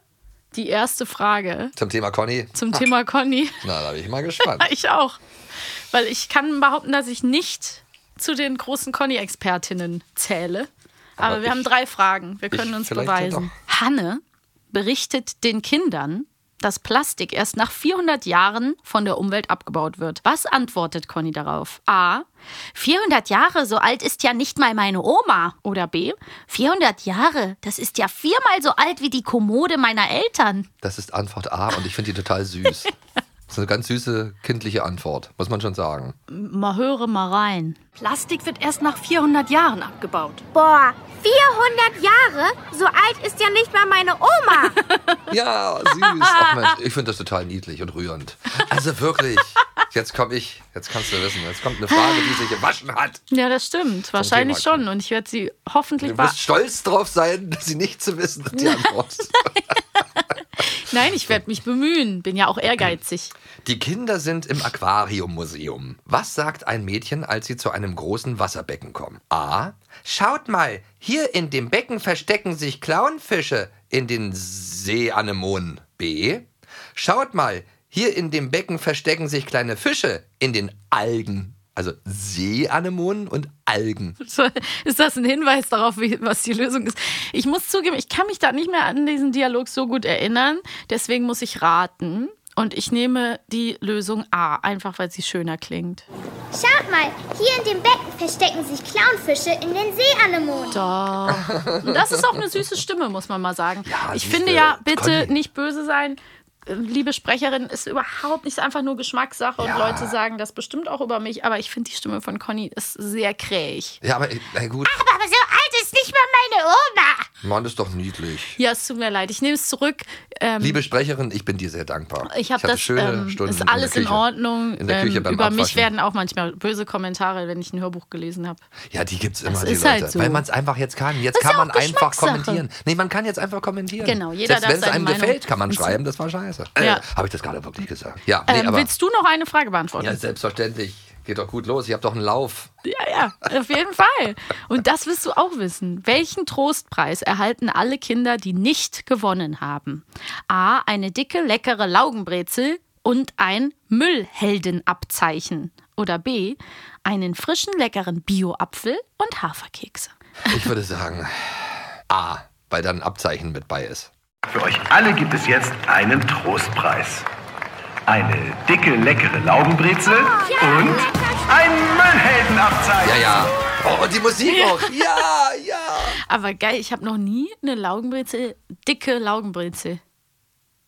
die erste Frage Zum Thema Conny. zum Thema Conny. Na, da bin ich mal gespannt. Ich auch. Weil ich kann behaupten, dass ich nicht zu den großen Conny-Expertinnen zähle. Aber, Aber wir haben ich- drei Fragen. Wir können uns vielleicht ja beweisen. Hanne berichtet den Kindern, dass Plastik erst nach 400 Jahren von der Umwelt abgebaut wird. Was antwortet Conny darauf? A. 400 Jahre, so alt ist ja nicht mal meine Oma. Oder B. 400 Jahre, das ist ja viermal so alt wie die Kommode meiner Eltern. Das ist Antwort A und ich finde die total süß. Das ist eine ganz süße kindliche Antwort, muss man schon sagen. Mal höre mal rein. Plastik wird erst nach 400 Jahren abgebaut. Boah, 400 Jahre? So alt ist ja nicht mal meine Oma. Ja, süß. Ach Mensch, ich finde das total niedlich und rührend. Also wirklich. Jetzt komme ich, jetzt kannst du wissen, jetzt kommt eine Frage, die sich gewaschen hat. Ja, das stimmt. Wahrscheinlich schon. Und ich werde sie hoffentlich Du wirst stolz drauf sein, sie nicht zu wissen, die Antwort. Nein, ich werde mich bemühen. Bin ja auch ehrgeizig. Die Kinder sind im Aquariummuseum. Was sagt ein Mädchen, als sie zu einem großen Wasserbecken kommen? A. Schaut mal, hier in dem Becken verstecken sich Clownfische in den Seeanemonen. B. Schaut mal, hier in dem Becken verstecken sich kleine Fische in den Algen. Also Seeanemonen und Algen. Ist das ein Hinweis darauf, wie, was die Lösung ist? Ich muss zugeben, ich kann mich da nicht mehr an diesen Dialog so gut erinnern. Deswegen muss ich raten. Und ich nehme die Lösung A, einfach weil sie schöner klingt. Schaut mal, hier in dem Becken verstecken sich Clownfische in den Seeanemonen. Doch. Und das ist auch eine süße Stimme, muss man mal sagen. ich siehste, finde ja, bitte Conny. nicht böse sein. Liebe Sprecherin, ist überhaupt nicht einfach nur Geschmackssache und Leute sagen das bestimmt auch über mich, aber ich finde die Stimme von Conny ist sehr krähig. Ja, aber na gut, Aber so alt ist nicht mal meine Oma. Mann, ist doch niedlich. Ja, es tut mir leid, ich nehme es zurück. Ähm, Liebe Sprecherin, ich bin dir sehr dankbar. Ich habe das, schöne ähm, Stunden ist alles in, in, der Küche. Ordnung. In der Küche ähm, beim über mich Abwaschen. werden auch manchmal böse Kommentare, wenn ich ein Hörbuch gelesen habe. Ja, die gibt's immer, Das die ist Leute. halt so. Weil man es einfach jetzt kann. Jetzt Das kann man einfach kommentieren. Nee, man kann jetzt einfach kommentieren. Genau, jeder Selbst wenn es einem Meinung gefällt, kann man schreiben, das war scheiße. Äh, Ja. Habe ich das gerade wirklich gesagt? Ja, nee, ähm, willst du noch eine Frage beantworten? Ja, selbstverständlich. Geht doch gut los. Ich habe doch einen Lauf. Ja, ja, auf jeden Fall. Und das wirst du auch wissen. Welchen Trostpreis erhalten alle Kinder, die nicht gewonnen haben? A. Eine dicke, leckere Laugenbrezel und ein Müllheldenabzeichen. Oder B. Einen frischen, leckeren Bio-Apfel und Haferkekse. Ich würde sagen A, weil dann ein Abzeichen mit bei ist. Für euch alle gibt es jetzt einen Trostpreis. Eine dicke, leckere Laugenbrezel und ein Müllheldenabzeichen. Ja, ja. Oh, und die Musik auch. Ja, ja. Aber geil, ich habe noch nie eine Laugenbrezel, dicke Laugenbrezel.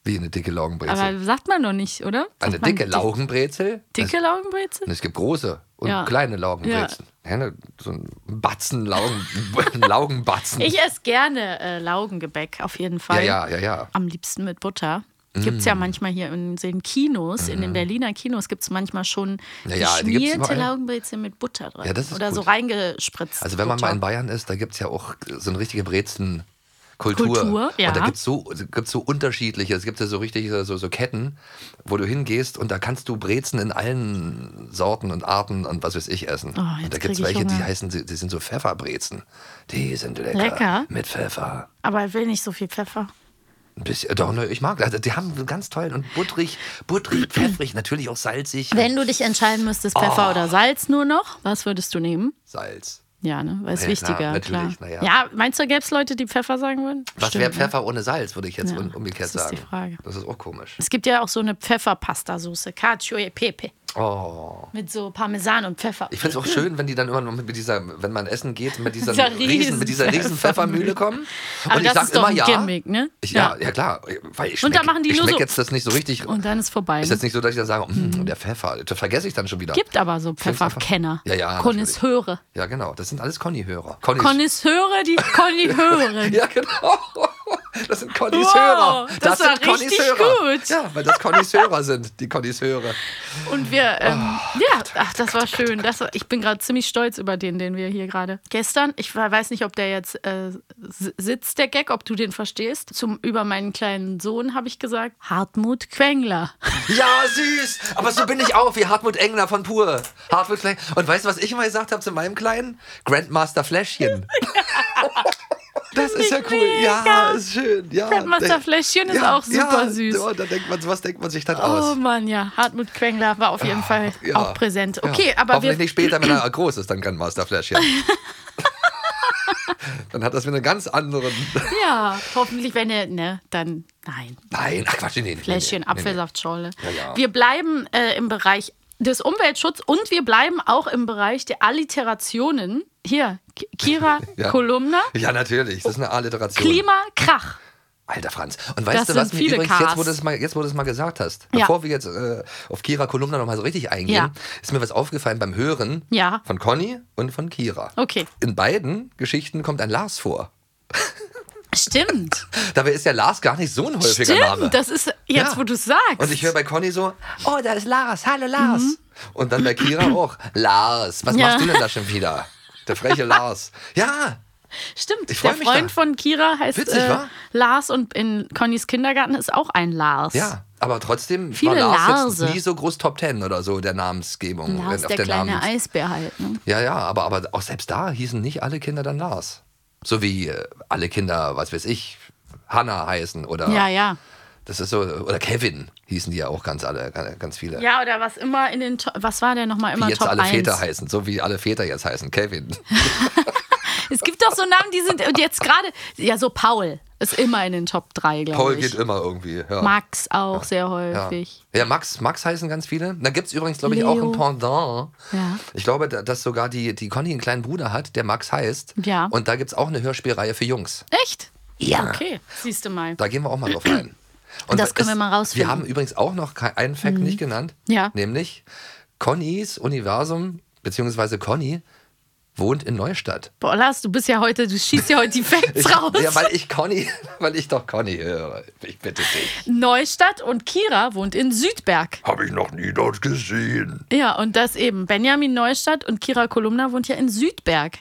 Wie eine dicke Laugenbrezel. Aber sagt man doch nicht, oder? eine Sagt man dicke dick- Laugenbrezel? Dicke Laugenbrezel? Es, es gibt große und Ja. kleine Laugenbrezeln. Ja. ne, so ein Batzen Laugen, Laugenbatzen. Ich esse gerne äh, Laugengebäck, auf jeden ja, Fall. ja, ja, ja. Am liebsten mit Butter. Gibt es ja Mm. manchmal hier in den Kinos, in den Berliner Kinos gibt es manchmal schon Ja, ja, die gibt's geschmierte überall. Laugenbrezel mit Butter drin. Ja, das ist Oder so gut. reingespritzt. Also wenn man Butter. mal in Bayern ist, da gibt es ja auch so eine richtige Brezenkultur. Kultur, ja. Und da gibt es so, gibt's so unterschiedliche, es gibt ja so richtig so, so Ketten, wo du hingehst und da kannst du Brezen in allen Sorten und Arten und was weiß ich essen. Oh, und da gibt es welche, die Hunger. heißen, die sind so Pfefferbrezen. Die sind lecker. Lecker? Mit Pfeffer. Aber ich will nicht so viel Pfeffer. Bisschen, doch, ne, ich mag. Also die haben ganz toll und butterig, butterig, pfeffrig, natürlich auch salzig. Wenn du dich entscheiden müsstest, Pfeffer Oh. oder Salz nur noch, was würdest du nehmen? Salz. Ja, ne? Weil es Ja, wichtiger, klar, klar. ja. Ja, meinst du, gäbe es Leute, die Pfeffer sagen würden? Was wäre ne? Pfeffer ohne Salz, würde ich jetzt Ja, umgekehrt das ist sagen. die Frage. Das ist auch komisch. Es gibt ja auch so eine Pfefferpasta-Soße, Cacio e Pepe, Oh. mit so Parmesan und Pfeffer. Ich finde es auch schön, wenn die dann immer noch mit dieser, wenn man essen geht, mit dieser, Dieser riesen, mit dieser riesen Pfeffermühle kommen. Aber und ich das sag ist doch immer ja. Gimmick, ne? Ich, ja, ja, klar. Weil ich Und schmeck, da machen die ich nur so- jetzt das nicht so richtig. Und dann ist vorbei. ist ne? jetzt nicht so, dass ich dann sage, mm, der Pfeffer. Das vergesse ich dann schon wieder. Gibt aber so Pfefferkenner. Ja, ja. Connoisseure. Ja, genau. Das sind alles Conny-Hörer. Connoisseure, die Conny hören. Ja, genau. Das sind Connys Wow, Hörer. das war sind Connys Hörer. gut. Ja, weil das Connys Hörer sind, die Connys Hörer. Und wir, ähm, Oh, ja, ach, das war schön. Das war, ich bin gerade ziemlich stolz über den, den wir hier gerade. Gestern, ich weiß nicht, ob der jetzt äh, sitzt, der Gag, ob du den verstehst. Zum, über meinen kleinen Sohn habe ich gesagt, Hartmut Quengler. Ja, süß. Aber so bin ich auch, wie Hartmut Engler von Pur. Hartmut Klein. Und weißt du, was ich immer gesagt habe zu meinem Kleinen? Grandmaster Fläschchen. Das ist ja cool. Ja, ist schön. Ja, Grandmaster Fläschchen ist ja, auch super ja, süß. Ja, da denkt man, sowas denkt man sich dann Oh aus. Mann, ja, Hartmut Quengler war auf jeden Fall auch präsent. Okay, aber Hoffentlich wir, nicht später, wenn er groß ist, dann Grandmaster Fläschchen. dann hat das wieder einen ganz anderen. ja, hoffentlich, wenn er, ne, dann, nein. Nein, ach Quatsch, nee, nee, nee, Fläschchen, nee, nee, nee. Apfelsaftschorle. Ja, ja. Wir bleiben äh, im Bereich des Umweltschutzes und wir bleiben auch im Bereich der Alliterationen. Hier, Ki- Kira Ja. Kolumna, Ja, natürlich. Das ist eine Alliteration. Klima, Krach. Alter Franz. Und weißt Das du, was mir übrigens, jetzt wo, Ks. du es mal, jetzt wo du es mal gesagt hast, Ja. bevor wir jetzt äh, auf Kira Kolumna nochmal so richtig eingehen, Ja. ist mir was aufgefallen beim Hören von Conny und von Kira. Okay. In beiden Geschichten kommt ein Lars vor. Stimmt. Dabei ist ja Lars gar nicht so ein häufiger Name. Stimmt, das ist jetzt, Ja. wo du es sagst. Und ich höre bei Conny so, oh, da ist Lars, hallo Lars. Und dann bei Kira auch, Lars, was Mhm. Ja. machst du denn da schon wieder? Der freche Lars. Ja, Stimmt, der Freund da. von Kira heißt Witzig, äh? Lars und in Connys Kindergarten ist auch ein Lars. ja. Aber trotzdem Viele war Lars Larse. jetzt nie so groß Top Ten oder so der Namensgebung. Lars, auf der, kleine Namens- Eisbär halt. Ne? Ja, ja, aber, aber auch selbst da hießen nicht alle Kinder dann Lars. So wie äh, alle Kinder, was weiß ich, Hannah heißen oder. Ja, ja. Das ist so, oder Kevin hießen die ja auch ganz alle, ganz viele. Ja, oder was immer in den, was war der nochmal immer Wie jetzt Top alle 1? Väter heißen, so wie alle Väter jetzt heißen, Kevin. Es gibt doch so Namen, die sind, und jetzt gerade, ja, so Paul ist immer in den Top 3, glaube Paul ich. geht immer irgendwie. Ja. Max auch sehr ja. häufig. ja, Max, Max heißen ganz viele. Da gibt es übrigens, glaube ich, auch ein Pendant. Ja. Ich glaube, da- dass sogar die, die Conny einen kleinen Bruder hat, der Max heißt. Ja. Und da gibt es auch eine Hörspielreihe für Jungs. Echt? Ja. Okay, siehst du mal. Da gehen wir auch mal drauf ein. Das können wir mal rausfinden. Wir haben übrigens auch noch einen Fact Mhm. nicht genannt. Ja. Nämlich Connys Universum, beziehungsweise Conny, wohnt in Neustadt. Boah, Lars, du bist ja heute, du schießt ja heute die Facts Ich, raus. ja, weil ich Conny, weil ich doch Conny höre. Ich bitte dich. Neustadt und Kira wohnt in Südberg. Habe ich noch nie dort gesehen. Ja, und das eben. Benjamin Neustadt und Kira Kolumna wohnt ja in Südberg.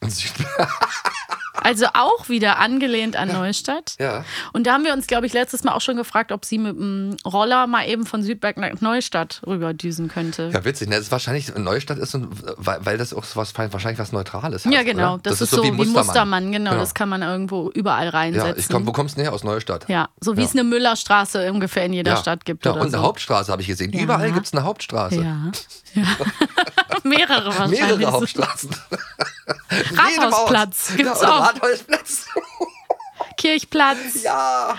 In Südberg. Also auch wieder angelehnt an Neustadt. Ja. Und da haben wir uns, glaube ich, letztes Mal auch schon gefragt, ob sie mit dem Roller mal eben von Südberg nach Neustadt rüberdüsen könnte. Ja, witzig. Ne? Das ist wahrscheinlich, Neustadt ist, ein, weil, weil das auch so was, wahrscheinlich was Neutrales hat. Ja, genau. Oder? Das, ist so wie Mustermann, genau. Das kann man irgendwo überall reinsetzen. Ja, ich komm, wo kommst du denn her? Aus Neustadt. Ja, so wie Ja. es eine Müllerstraße ungefähr in jeder Ja. Stadt gibt. Ja, oder und so. eine Hauptstraße habe ich gesehen. Ja. Überall gibt es eine Hauptstraße. Ja. ja. Mehrere wahrscheinlich. Mehrere Hauptstraßen. Rathausplatz gibt's oder auch. Rathausplatz. Kirchplatz. Ja.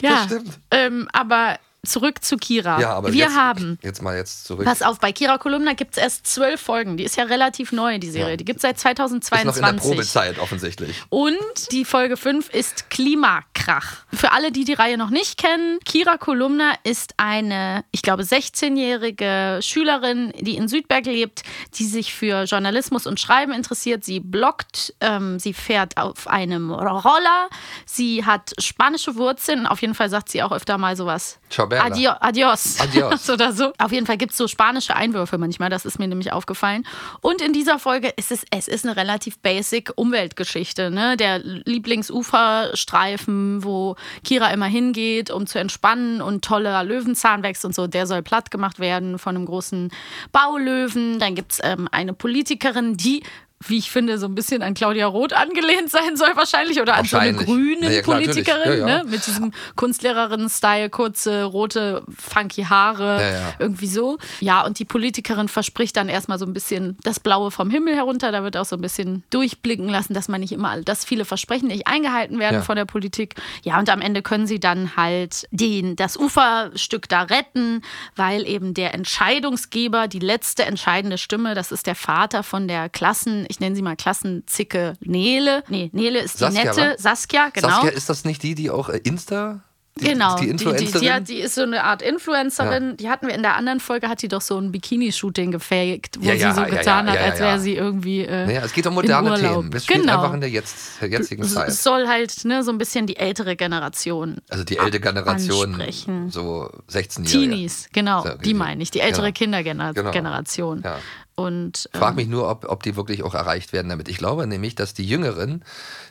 Ja, stimmt. Ähm, aber zurück zu Kira. Ja, aber wir jetzt, haben. Jetzt mal jetzt zurück. Pass auf, bei Kira Kolumna gibt es erst zwölf Folgen. Die ist ja relativ neu, die Serie. Ja. Die gibt es seit Ist noch in der 2022. Probezeit offensichtlich. Und die Folge 5 ist Klimakrach. Krach. Für alle, die die Reihe noch nicht kennen, Kira Kolumna ist eine, ich glaube, 16-jährige Schülerin, die in Südberg lebt, die sich für Journalismus und Schreiben interessiert. Sie bloggt, ähm, sie fährt auf einem Roller, sie hat spanische Wurzeln. Auf jeden Fall sagt sie auch öfter mal sowas. Adio, adios. Adios. oder so. Auf jeden Fall gibt es so spanische Einwürfe manchmal, das ist mir nämlich aufgefallen. Und in dieser Folge ist es, es ist eine relativ basic Umweltgeschichte. Ne? Der Lieblingsuferstreifen, wo Kira immer hingeht, um zu entspannen und toller Löwenzahn wächst und so, der soll platt gemacht werden von einem großen Baulöwen. Dann gibt es ähm, eine Politikerin, die wie ich finde, so ein bisschen an Claudia Roth angelehnt sein soll wahrscheinlich oder an so eine grüne Ja, ja, klar, Politikerin. Ja. Ne? mit diesem Kunstlehrerin-Style, kurze, rote, funky Haare, irgendwie so. Ja, und die Politikerin verspricht dann erstmal so ein bisschen das Blaue vom Himmel herunter. Da wird auch so ein bisschen durchblicken lassen, dass man nicht immer, dass viele Versprechen nicht eingehalten werden von der Politik. Ja, und am Ende können sie dann halt den, das Uferstück da retten, weil eben der Entscheidungsgeber, die letzte entscheidende Stimme, das ist der Vater von der Klassen, ich nenne sie mal Klassenzicke Nele. Nee, Nele ist die Saskia, nette. wa? Saskia, genau. Saskia, ist das nicht die, die auch äh, Insta? Die, Genau, Die die, die, hat- die ist so eine Art Influencerin. Die hatten wir in der anderen Folge, hat die doch so ein Bikini-Shooting gefaked, wo Ja, ja, sie so ja, getan ja, hat, ja, als ja. wäre sie irgendwie. Äh, Naja, es geht um moderne. Themen. Es spielt Genau. einfach in der jetzt, jetzigen es, Zeit. es soll halt ne, so ein bisschen die ältere Generation. Also die ältere Generation, ansprechen. so 16-Jährige. Teenies, genau, die meine ich, die ältere Genau. Kindergeneration. Ja. Und Ich frage ähm, mich nur, ob, ob die wirklich auch erreicht werden damit. Ich glaube nämlich, dass die Jüngeren,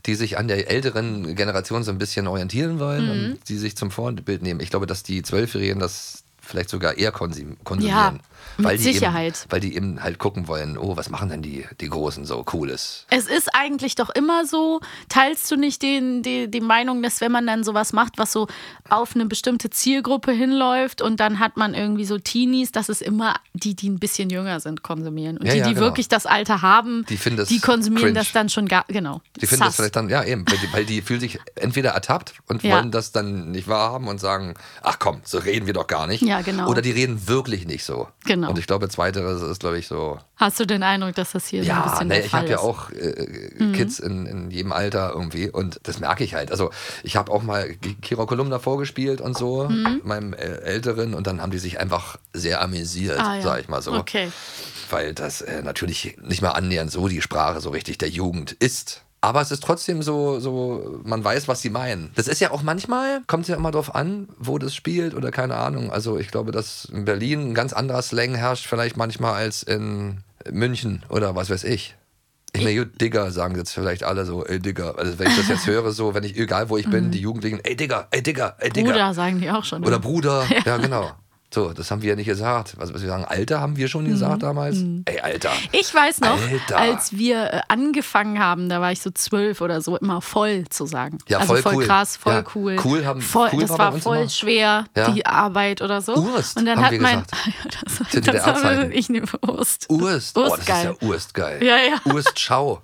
die sich an der älteren Generation so ein bisschen orientieren wollen Mhm. und die sich zum Vorbild nehmen, ich glaube, dass die Zwölfjährigen das vielleicht sogar eher konsum konsumieren. Mit weil die Sicherheit. Eben, weil die eben halt gucken wollen, oh, was machen denn die, die Großen so Cooles? Es ist eigentlich doch immer so, teilst du nicht den, die, die Meinung, dass wenn man dann sowas macht, was so auf eine bestimmte Zielgruppe hinläuft und dann hat man irgendwie so Teenies, dass es immer die, die ein bisschen jünger sind, konsumieren. Und Ja, die, ja, die genau. wirklich das Alter haben, Die finden das die konsumieren cringe. das dann schon gar, genau. Die finden das Sass. vielleicht dann, ja eben, weil die, weil die fühlen sich entweder ertappt und Ja. wollen das dann nicht wahrhaben und sagen, ach komm, so reden wir doch gar nicht. Ja, genau. Oder die reden wirklich nicht so. Genau. Und ich glaube, zweiteres ist, glaube ich, so, Hast du den Eindruck, dass das hier so ein ja, bisschen ne, der ich Fall habe ja auch äh, Mhm. Kids in, in jedem Alter irgendwie und das merke ich halt. Also ich habe auch mal Kira Kolumna vorgespielt und so, Mhm. meinem äh, Älteren und dann haben die sich einfach sehr amüsiert, Ah, ja. sag ich mal so. Okay. Weil das äh, natürlich nicht mal annähernd so die Sprache so richtig der Jugend ist. Aber es ist trotzdem so, so, man weiß, was sie meinen. Das ist ja auch manchmal, kommt es ja immer drauf an, wo das spielt oder keine Ahnung. Also ich glaube, dass in Berlin ein ganz anderer Slang herrscht, vielleicht manchmal als in München oder was weiß ich. Ich meine, Digger sagen jetzt vielleicht alle so, ey Digger. Also wenn ich das jetzt höre, so, wenn ich, egal wo ich bin, die Jugendlichen, ey Digger, ey Digger, ey Digger. Mhm. Bruder sagen die auch schon. Oder ne? Bruder, ja, genau. So, das haben wir ja nicht gesagt. Was, was wir sagen, Alter haben wir schon gesagt Mhm. damals. Ey, Alter. Ich weiß noch, Alter. als wir äh, angefangen haben, da war ich so zwölf oder so, immer voll zu sagen. Ja, also voll voll cool. krass, voll Ja, cool. cool haben- voll, cool das war war voll immer. schwer, Ja. die Arbeit oder so. Urst, Und dann haben hat wir mein. das, das habe Erzeichen? ich nehme Urst. Urst. Oh, das ist geil. ja urstgeil. Ja, ja. Urst Schau.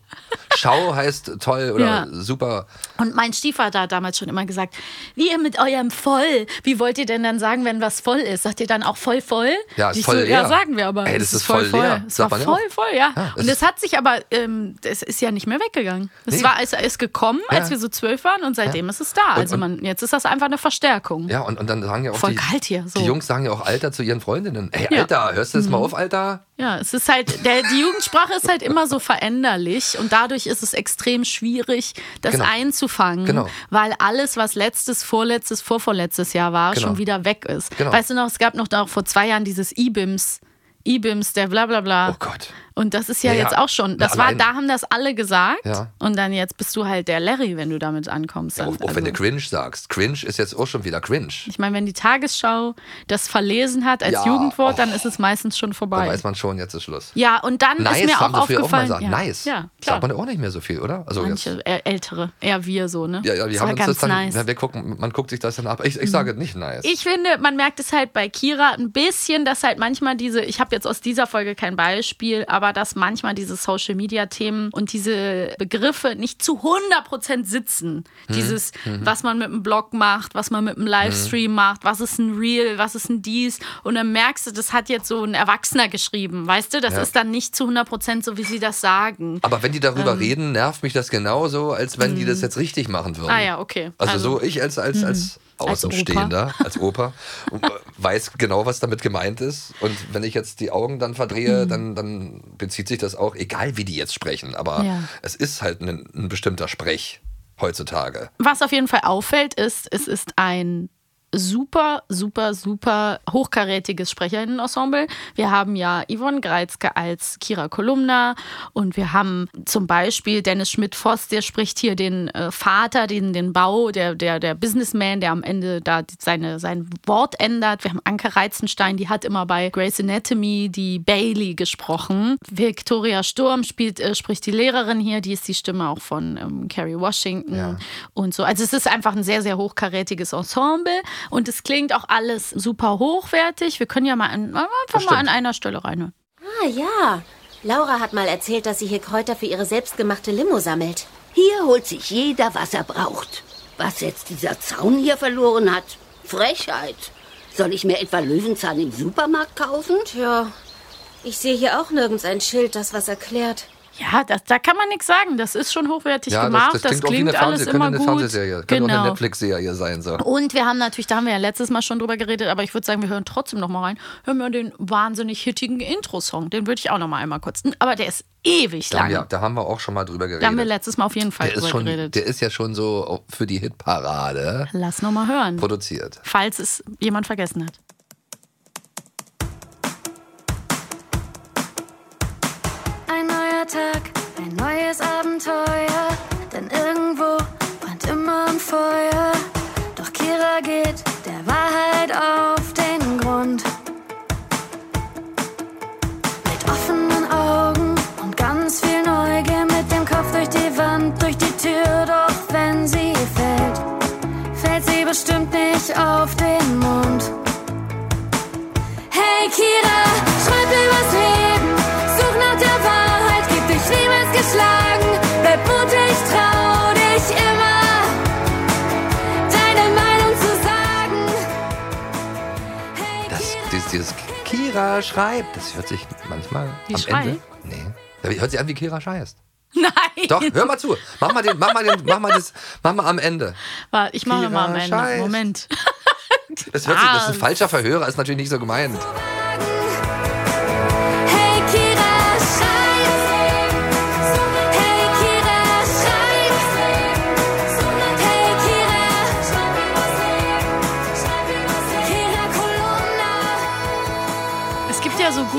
Schau heißt toll oder super. Und mein Stiefvater hat damals schon immer gesagt, wie ihr mit eurem voll, wie wollt ihr denn dann sagen, wenn was voll ist? Sagt ihr dann auch voll voll? Ja, ist voll so, leer. Ja, sagen wir aber. Ey, es das ist voll leer. Es Sagt war voll auch. voll, ja. Ja, das und es hat sich aber, ähm, es ist ja nicht mehr weggegangen. Es Nee. war, es ist gekommen, als Ja. wir so zwölf waren und seitdem ist es da. Und- Also man, jetzt ist das einfach eine Verstärkung. Ja, und, und dann sagen ja auch Voll die, kalt hier, so. die Jungs sagen ja auch Alter zu ihren Freundinnen. Ey. Alter, hörst du mal Mhm. auf, Alter? Ja, es ist halt, der, die Jugendsprache ist halt immer so veränderlich und dadurch ist es extrem schwierig, das Genau. einzufangen, Genau. weil alles, was letztes, vorletztes, vorvorletztes Jahr war, Genau. schon wieder weg ist. Genau. Weißt du noch, es gab noch, noch vor zwei Jahren dieses IBIMS, IBIMS, der bla bla bla. Oh Gott. Und das ist ja, Ja, jetzt auch schon, das war, da haben das alle gesagt Ja. und dann jetzt bist du halt der Larry, wenn du damit ankommst. Ja, auch, Dann- auch wenn du also- cringe sagst. Cringe ist jetzt auch schon wieder cringe. ich meine, wenn die Tagesschau das verlesen hat als Ja, Jugendwort, dann oh. ist es meistens schon Da vorbei. weiß man schon, jetzt ist Schluss. Ja, und dann nice ist mir auch haben sie früher auch mal aufgefallen. gesagt. ja, Nice. Ja, klar. Sagt man auch nicht mehr so viel, oder? Also jetzt, Manche äh, ältere, eher wir so, ne? ja, ja, das haben uns das dann, nice. Mhm. wir gucken, man guckt sich das dann ab. Ich, ich sage nicht nice. Ich finde, man merkt es halt bei Kira ein bisschen, dass halt manchmal diese, ich habe jetzt aus dieser Folge kein Beispiel, aber dass manchmal diese Social-Media-Themen und diese Begriffe nicht zu 100% sitzen. Hm. Dieses, Mhm. was man mit einem Blog macht, was man mit einem Livestream macht, was ist ein Reel, was ist ein dies. Und dann merkst du, das hat jetzt so ein Erwachsener geschrieben, weißt du? Das Ja. ist dann nicht zu 100% so, wie sie das sagen. Aber wenn die darüber Ähm. reden, nervt mich das genauso, als wenn die das jetzt richtig machen würden. Ah ja, okay. Also, so ich als, als, als Als Außenstehender, als Opa, äh, weiß genau, was damit gemeint ist. Und wenn ich jetzt die Augen dann verdrehe, Mhm. dann, dann bezieht sich das auch, egal wie die jetzt sprechen, aber Ja. es ist halt ein, ein bestimmter Sprech heutzutage. Was auf jeden Fall auffällt, ist, es ist ein super, super, super hochkarätiges Sprecherinnenensemble. Wir haben ja Yvonne Greizke als Kira Kolumna und wir haben zum Beispiel Dennis Schmidt-Voss, der spricht hier den äh, Vater, den, den Bau, der, der, der Businessman, der am Ende da seine, sein Wort ändert. Wir haben Anke Reizenstein, die hat immer bei Grey's Anatomy die Bailey gesprochen. Victoria Sturm spielt, äh, spricht die Lehrerin hier, die ist die Stimme auch von ähm, Carrie Washington Ja. und so. Also es ist einfach ein sehr, sehr hochkarätiges Ensemble und es klingt auch alles super hochwertig. Wir können ja mal an, einfach mal an einer Stelle reinhören. Ah ja, Laura hat mal erzählt, dass sie hier Kräuter für ihre selbstgemachte Limo sammelt. Hier holt sich jeder, was er braucht. Was jetzt dieser Zaun hier verloren hat? Frechheit. Soll ich mir etwa Löwenzahn im Supermarkt kaufen? Tja, ich sehe hier auch nirgends ein Schild, das was erklärt. Ja, das, da kann man nichts sagen. Das ist schon hochwertig gemacht. Das, klingt, auch wie klingt eine, alles Fernseh immer gut. Fernsehserie, könnte auch eine Genau. Netflix-Serie sein. So. Und wir haben natürlich, da haben wir ja letztes Mal schon drüber geredet, aber ich würde sagen, wir hören trotzdem noch mal rein. Hören wir den wahnsinnig hittigen Intro-Song. Den würde ich auch noch mal einmal kurz. Aber der ist ewig Da lang. wir, da haben wir auch schon mal drüber geredet. Da haben wir letztes Mal auf jeden Fall der, ist drüber schon, geredet. der ist ja schon so für die Hitparade Lass noch mal hören, produziert. falls es jemand vergessen hat. Tag, ein neues Abenteuer. Denn irgendwo brennt immer ein Feuer. Doch Kira geht der Wahrheit auf Kira schreibt, das hört sich manchmal Wie am Schrei? Ende. Nee. Hört sich an wie Kira scheißt. Nein! Doch, hör mal zu. Mach mal, den, mach mal, den, mach mal, das, mach mal am Ende. Warte, ich mache mal am Ende. scheißt. Moment. Das, hört sich, das ist Ah. ein falscher Verhörer, ist natürlich nicht so gemeint.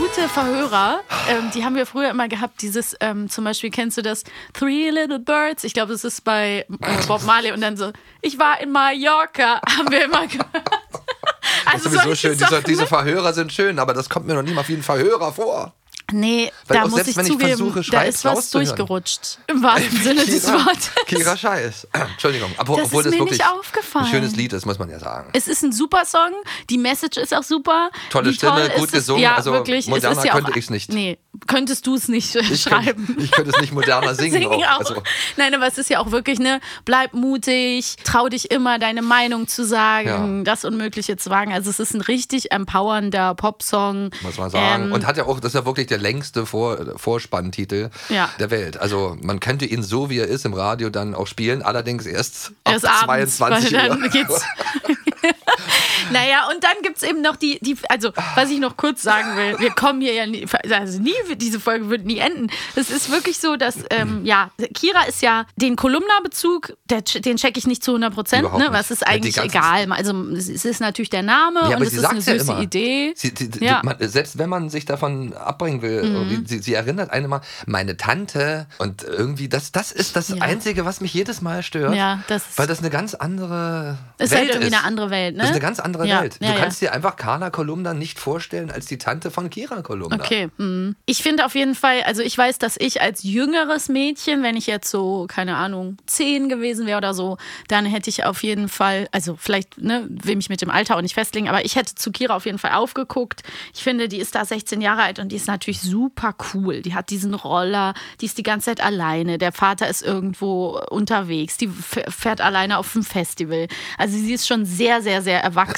Gute Verhörer, ähm, die haben wir früher immer gehabt. Dieses, ähm, zum Beispiel, kennst du das? Three Little Birds. Ich glaube, das ist bei äh, Bob Marley. Und dann so, ich war in Mallorca, haben wir immer gehört. Das Also ist sowieso solche schön. Diese, Sachen, diese ne? Verhörer sind schön, aber das kommt mir noch nie mal wie ein Verhörer vor. Nee, Weil da muss selbst ich wenn ich zugeben, versuche, da Schreibt ist was durchgerutscht. Im wahrsten Sinne des Wortes. Kira Scheiß. Entschuldigung. Aber, Das obwohl ist das mir wirklich nicht aufgefallen. ein schönes Lied ist, muss man ja sagen. Es ist ein super Song, die Message ist auch super. Tolle Stimme, toll gut es? gesungen, Ja, also wirklich. es moderner ist ja könnte auch, ich's nicht. Nee, könntest du es nicht äh, Ich schreiben. könnte, ich könnte es nicht moderner singen. Singen auch. auch. Also, Nein, aber es ist ja auch wirklich, ne, bleib mutig, trau dich immer, deine Meinung zu sagen, das Unmögliche zu wagen. Also es ist ein richtig empowernder Popsong. muss man sagen. Ähm, Und hat ja auch, das ist ja wirklich der längste Vor Vorspanntitel Ja. der Welt. Also man könnte ihn so, wie er ist, im Radio dann auch spielen, allerdings erst ab Erst abends, 22 weil Uhr. dann geht's. naja, und dann gibt es eben noch die, die, also was ich noch kurz sagen will, wir kommen hier ja nie, also nie, diese Folge wird nie enden. Es ist wirklich so, dass, ähm, ja, Kira ist ja den Kolumna-Bezug, den checke ich nicht zu 100 Prozent, ne, was ist Ja, eigentlich ganzen- egal. Also es ist natürlich der Name Ja, und es ist eine ja süße immer. Idee. Sie, die, die, Ja. man, selbst wenn man sich davon abbringen will, Mhm. sie, sie erinnert eine mal, meine Tante und irgendwie, das, das ist das Ja. Einzige, was mich jedes Mal stört. Ja, das ist- weil das eine ganz andere Ist Welt halt irgendwie ist. eine andere Welt, ne? Das ist eine ganz andere Ja, Welt. du ja. kannst dir einfach Carla Kolumna nicht vorstellen als die Tante von Kira Kolumna. Okay, mhm. ich finde auf jeden Fall, also ich weiß, dass ich als jüngeres Mädchen, wenn ich jetzt so, keine Ahnung, zehn gewesen wäre oder so, dann hätte ich auf jeden Fall, also vielleicht ne, will mich mit dem Alter auch nicht festlegen, aber ich hätte zu Kira auf jeden Fall aufgeguckt. Ich finde, die ist da 16 Jahre alt und die ist natürlich super cool. Die hat diesen Roller, die ist die ganze Zeit alleine. Der Vater ist irgendwo unterwegs, die fährt alleine auf dem Festival. Also sie ist schon sehr, sehr, sehr erwachsen.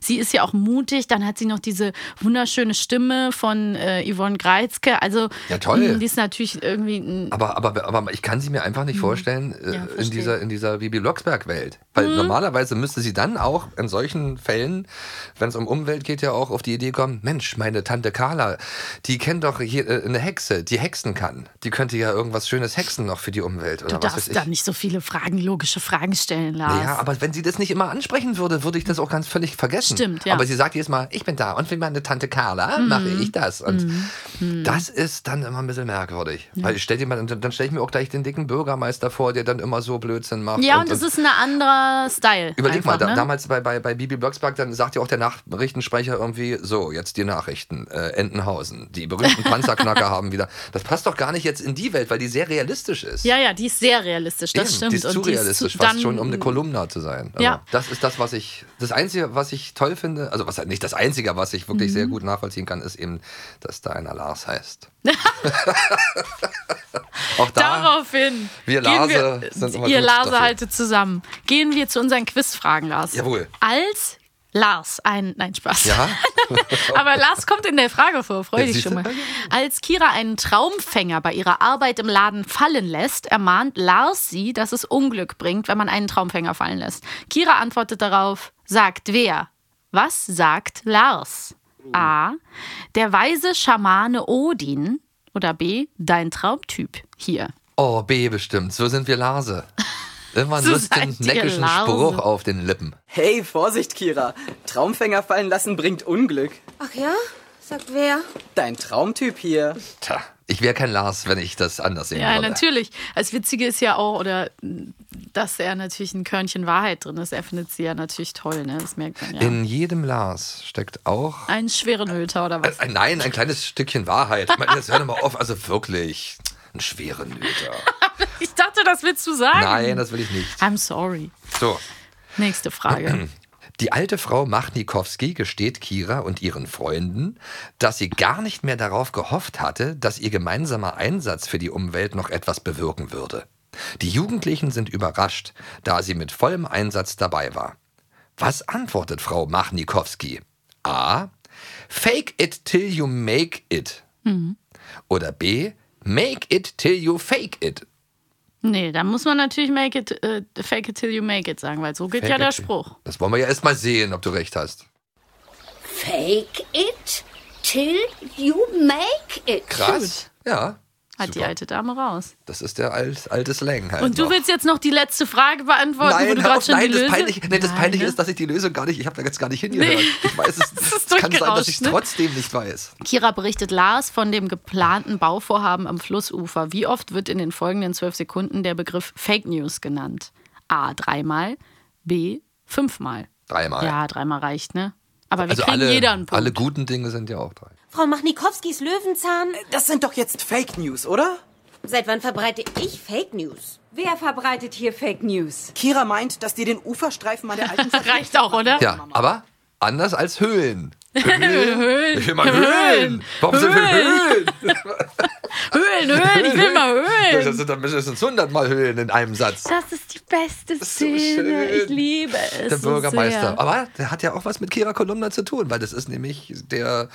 Sie ist ja auch mutig. Dann hat sie noch diese wunderschöne Stimme von äh, Yvonne Greizke. Also Ja, toll. die ist natürlich irgendwie Aber, aber, aber ich kann sie mir einfach nicht vorstellen äh. Ja, in dieser, in dieser Bibi Blocksberg-Welt. Weil Mhm. normalerweise müsste sie dann auch in solchen Fällen, wenn es um Umwelt geht, ja auch auf die Idee kommen, Mensch, meine Tante Carla, die kennt doch hier äh, eine Hexe, die hexen kann. Die könnte ja irgendwas Schönes hexen noch für die Umwelt. Oder Du was weiß darfst ich. da nicht so viele Fragen, logische Fragen stellen, Lars. Naja, aber wenn sie das nicht immer ansprechen würde, würde ich das auch ganz völlig vergessen. Stimmt, ja. Aber sie sagt jedes Mal, ich bin da und für meine Tante Carla Mhm. mache ich das. Und Mhm. das ist dann immer ein bisschen merkwürdig. Weil ich stell dir mal, dann stelle ich mir auch gleich den dicken Bürgermeister vor, der dann immer so Blödsinn macht. Ja, und es ist ein anderer Style. Überleg einfach, mal, da, ne? damals bei, bei, bei Bibi Blocksberg, dann sagt ja auch der Nachrichtensprecher irgendwie, so, jetzt die Nachrichten, äh, Entenhausen, die berühmten Panzerknacker haben wieder. Das passt doch gar nicht jetzt in die Welt, weil die sehr realistisch ist. Ja, ja, die ist sehr realistisch, das Eben, stimmt. Die ist zu Und realistisch, zu- fast schon, um eine Kolumna zu sein. Aber Ja. Das ist das, was ich, das Einzige, was ich toll finde, also was halt nicht das Einzige, was ich wirklich Mhm. sehr gut nachvollziehen kann, ist eben, dass da einer Lars heißt. Auch da, Daraufhin. wir Larse wir, sind immer Ihr Larse haltet zusammen. Gehen wir zu unseren Quizfragen, Lars. Jawohl. Als Lars ein, nein, Spaß. Ja? Aber Lars kommt in der Frage vor, freu Ja, dich schon mal. Als Kira einen Traumfänger bei ihrer Arbeit im Laden fallen lässt, ermahnt Lars sie, dass es Unglück bringt, wenn man einen Traumfänger fallen lässt. Kira antwortet darauf, sagt wer? Was sagt Lars? A. Der weise Schamane Odin oder B. Dein Traumtyp hier. Oh, B bestimmt, so sind wir Larse. Immer einen So lustigen, neckischen. Spruch auf den Lippen. Hey, Vorsicht, Kira. Traumfänger fallen lassen bringt Unglück. Ach ja? Sagt wer? Dein Traumtyp hier. Tja, ich wäre kein Lars, wenn ich das anders sehen Ja, würde. natürlich. Das Witzige ist ja auch, oder dass er natürlich ein Körnchen Wahrheit drin ist. Er findet sie ja natürlich toll, ne? Das merkt man ja. In jedem Lars steckt auch Einen schweren Hülter oder was? Äh, Nein, ein kleines Stückchen Wahrheit. Ich meine, das hör doch mal auf. Also wirklich, einen schweren Nöter. Ich dachte, das willst du sagen. Nein, das will ich nicht. I'm sorry. So. Nächste Frage. Die alte Frau Machnikowski gesteht Kira und ihren Freunden, dass sie gar nicht mehr darauf gehofft hatte, dass ihr gemeinsamer Einsatz für die Umwelt noch etwas bewirken würde. Die Jugendlichen sind überrascht, da sie mit vollem Einsatz dabei war. Was antwortet Frau Machnikowski? A. Fake it till you make it. Mhm. Oder B. Make it till you fake it. Nee, da muss man natürlich make it, äh, fake it till you make it sagen, weil so geht Fake ja der Spruch. Das wollen wir ja erst mal sehen, ob du recht hast. Fake it till you make it. Krass. Ja, Hat die alte Dame raus. das ist der alt, alte Slang halt. Und du noch. willst jetzt noch die letzte Frage beantworten, wo Nein, du hör gerade schon nein, die das Lösung... Peinliche, nee, das Nein, Peinliche ne? ist, dass ich die Lösung gar nicht, ich habe da jetzt gar nicht hingehört. Nee. Ich weiß es, Das es kann sein, dass ich es ne? trotzdem nicht weiß. Kira berichtet Lars von dem geplanten Bauvorhaben am Flussufer. Wie oft wird in den folgenden zwölf Sekunden der Begriff Fake News genannt? A. Dreimal. B. Fünfmal. Dreimal. Ja, dreimal reicht, ne? Aber wir also kriegen alle, jeder einen Punkt. alle guten Dinge sind ja auch drei. Frau Machnikowskis Löwenzahn? Das sind doch jetzt Fake News, oder? Seit wann verbreite ich Fake News? Wer verbreitet hier Fake News? Kira meint, dass die den Uferstreifen an der alten Reicht auch, oder? Ja, aber anders als Höhlen. Höhlen. Ich will mal Höhlen. Warum sind wir Höhlen? Höhlen, Höhlen, ich will mal Das Höhlen. sind dann mindestens 100 Mal Höhlen in einem Satz. Das ist die beste so Szene. schön. ich liebe es. Der so Bürgermeister. sehr. Aber der hat ja auch was mit Kira Kolumna zu tun, weil das ist nämlich der,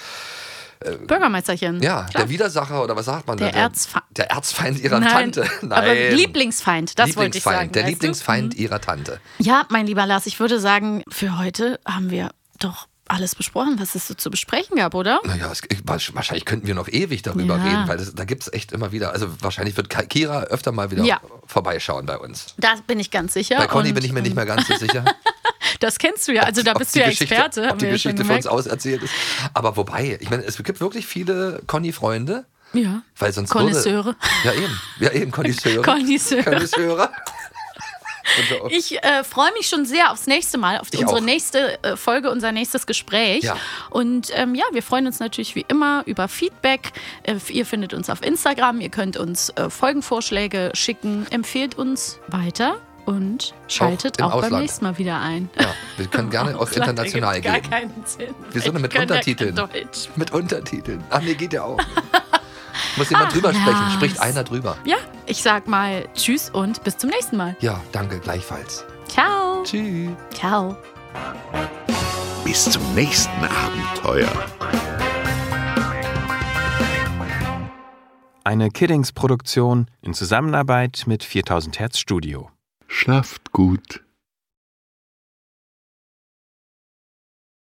Bürgermeisterchen. ja, Klar. der Widersacher oder was sagt man Der da? Erzfeind. Der Erzfeind ihrer Nein, Tante. Nein. aber Lieblingsfeind, das wollte ich Lieblingsfeind, sagen. Der weißt du? Lieblingsfeind ihrer Tante. Ja, mein lieber Lars, ich würde sagen, für heute haben wir doch alles besprochen, was es so zu besprechen gab, oder? Naja, es, wahrscheinlich könnten wir noch ewig darüber Ja. reden, weil das, da gibt es echt immer wieder, also wahrscheinlich wird Kira öfter mal wieder Ja. vorbeischauen bei uns. Da bin ich ganz sicher. bei Conny bin ich mir nicht mehr ganz so sicher. Das kennst du ja, also da ob bist die du ja Geschichte, Experte. Ob die Geschichte von uns gemerkt. auserzählt ist. Aber wobei, ich meine, es gibt wirklich viele Conny-Freunde, Ja. weil sonst Connoisseure. Würde, ja eben, ja eben, Connoisseure. Connoisseure. Connoisseure. Ich äh, freue mich schon sehr aufs nächste Mal, auf Ich unsere auch. nächste äh, Folge, unser nächstes Gespräch. Ja. Und ähm, ja, wir freuen uns natürlich wie immer über Feedback. Äh, ihr findet uns auf Instagram, ihr könnt uns äh, Folgenvorschläge schicken, empfehlt uns weiter und schaltet im auch, beim nächsten Mal wieder ein. Ja, wir können gerne auf international gehen. Gar keinen Sinn. Mit Wir können ja Untertiteln? kein Deutsch. Mit Untertiteln. Ach nee, geht ja auch. Muss jemand Ach, drüber sprechen? Lars. Spricht einer drüber? Ja, ich sag mal Tschüss und bis zum nächsten Mal. Ja, danke, gleichfalls. Ciao. Tschüss. Ciao. Bis zum nächsten Abenteuer. Eine Kiddings-Produktion in Zusammenarbeit mit 4000 Hertz Studio. Schlaft gut.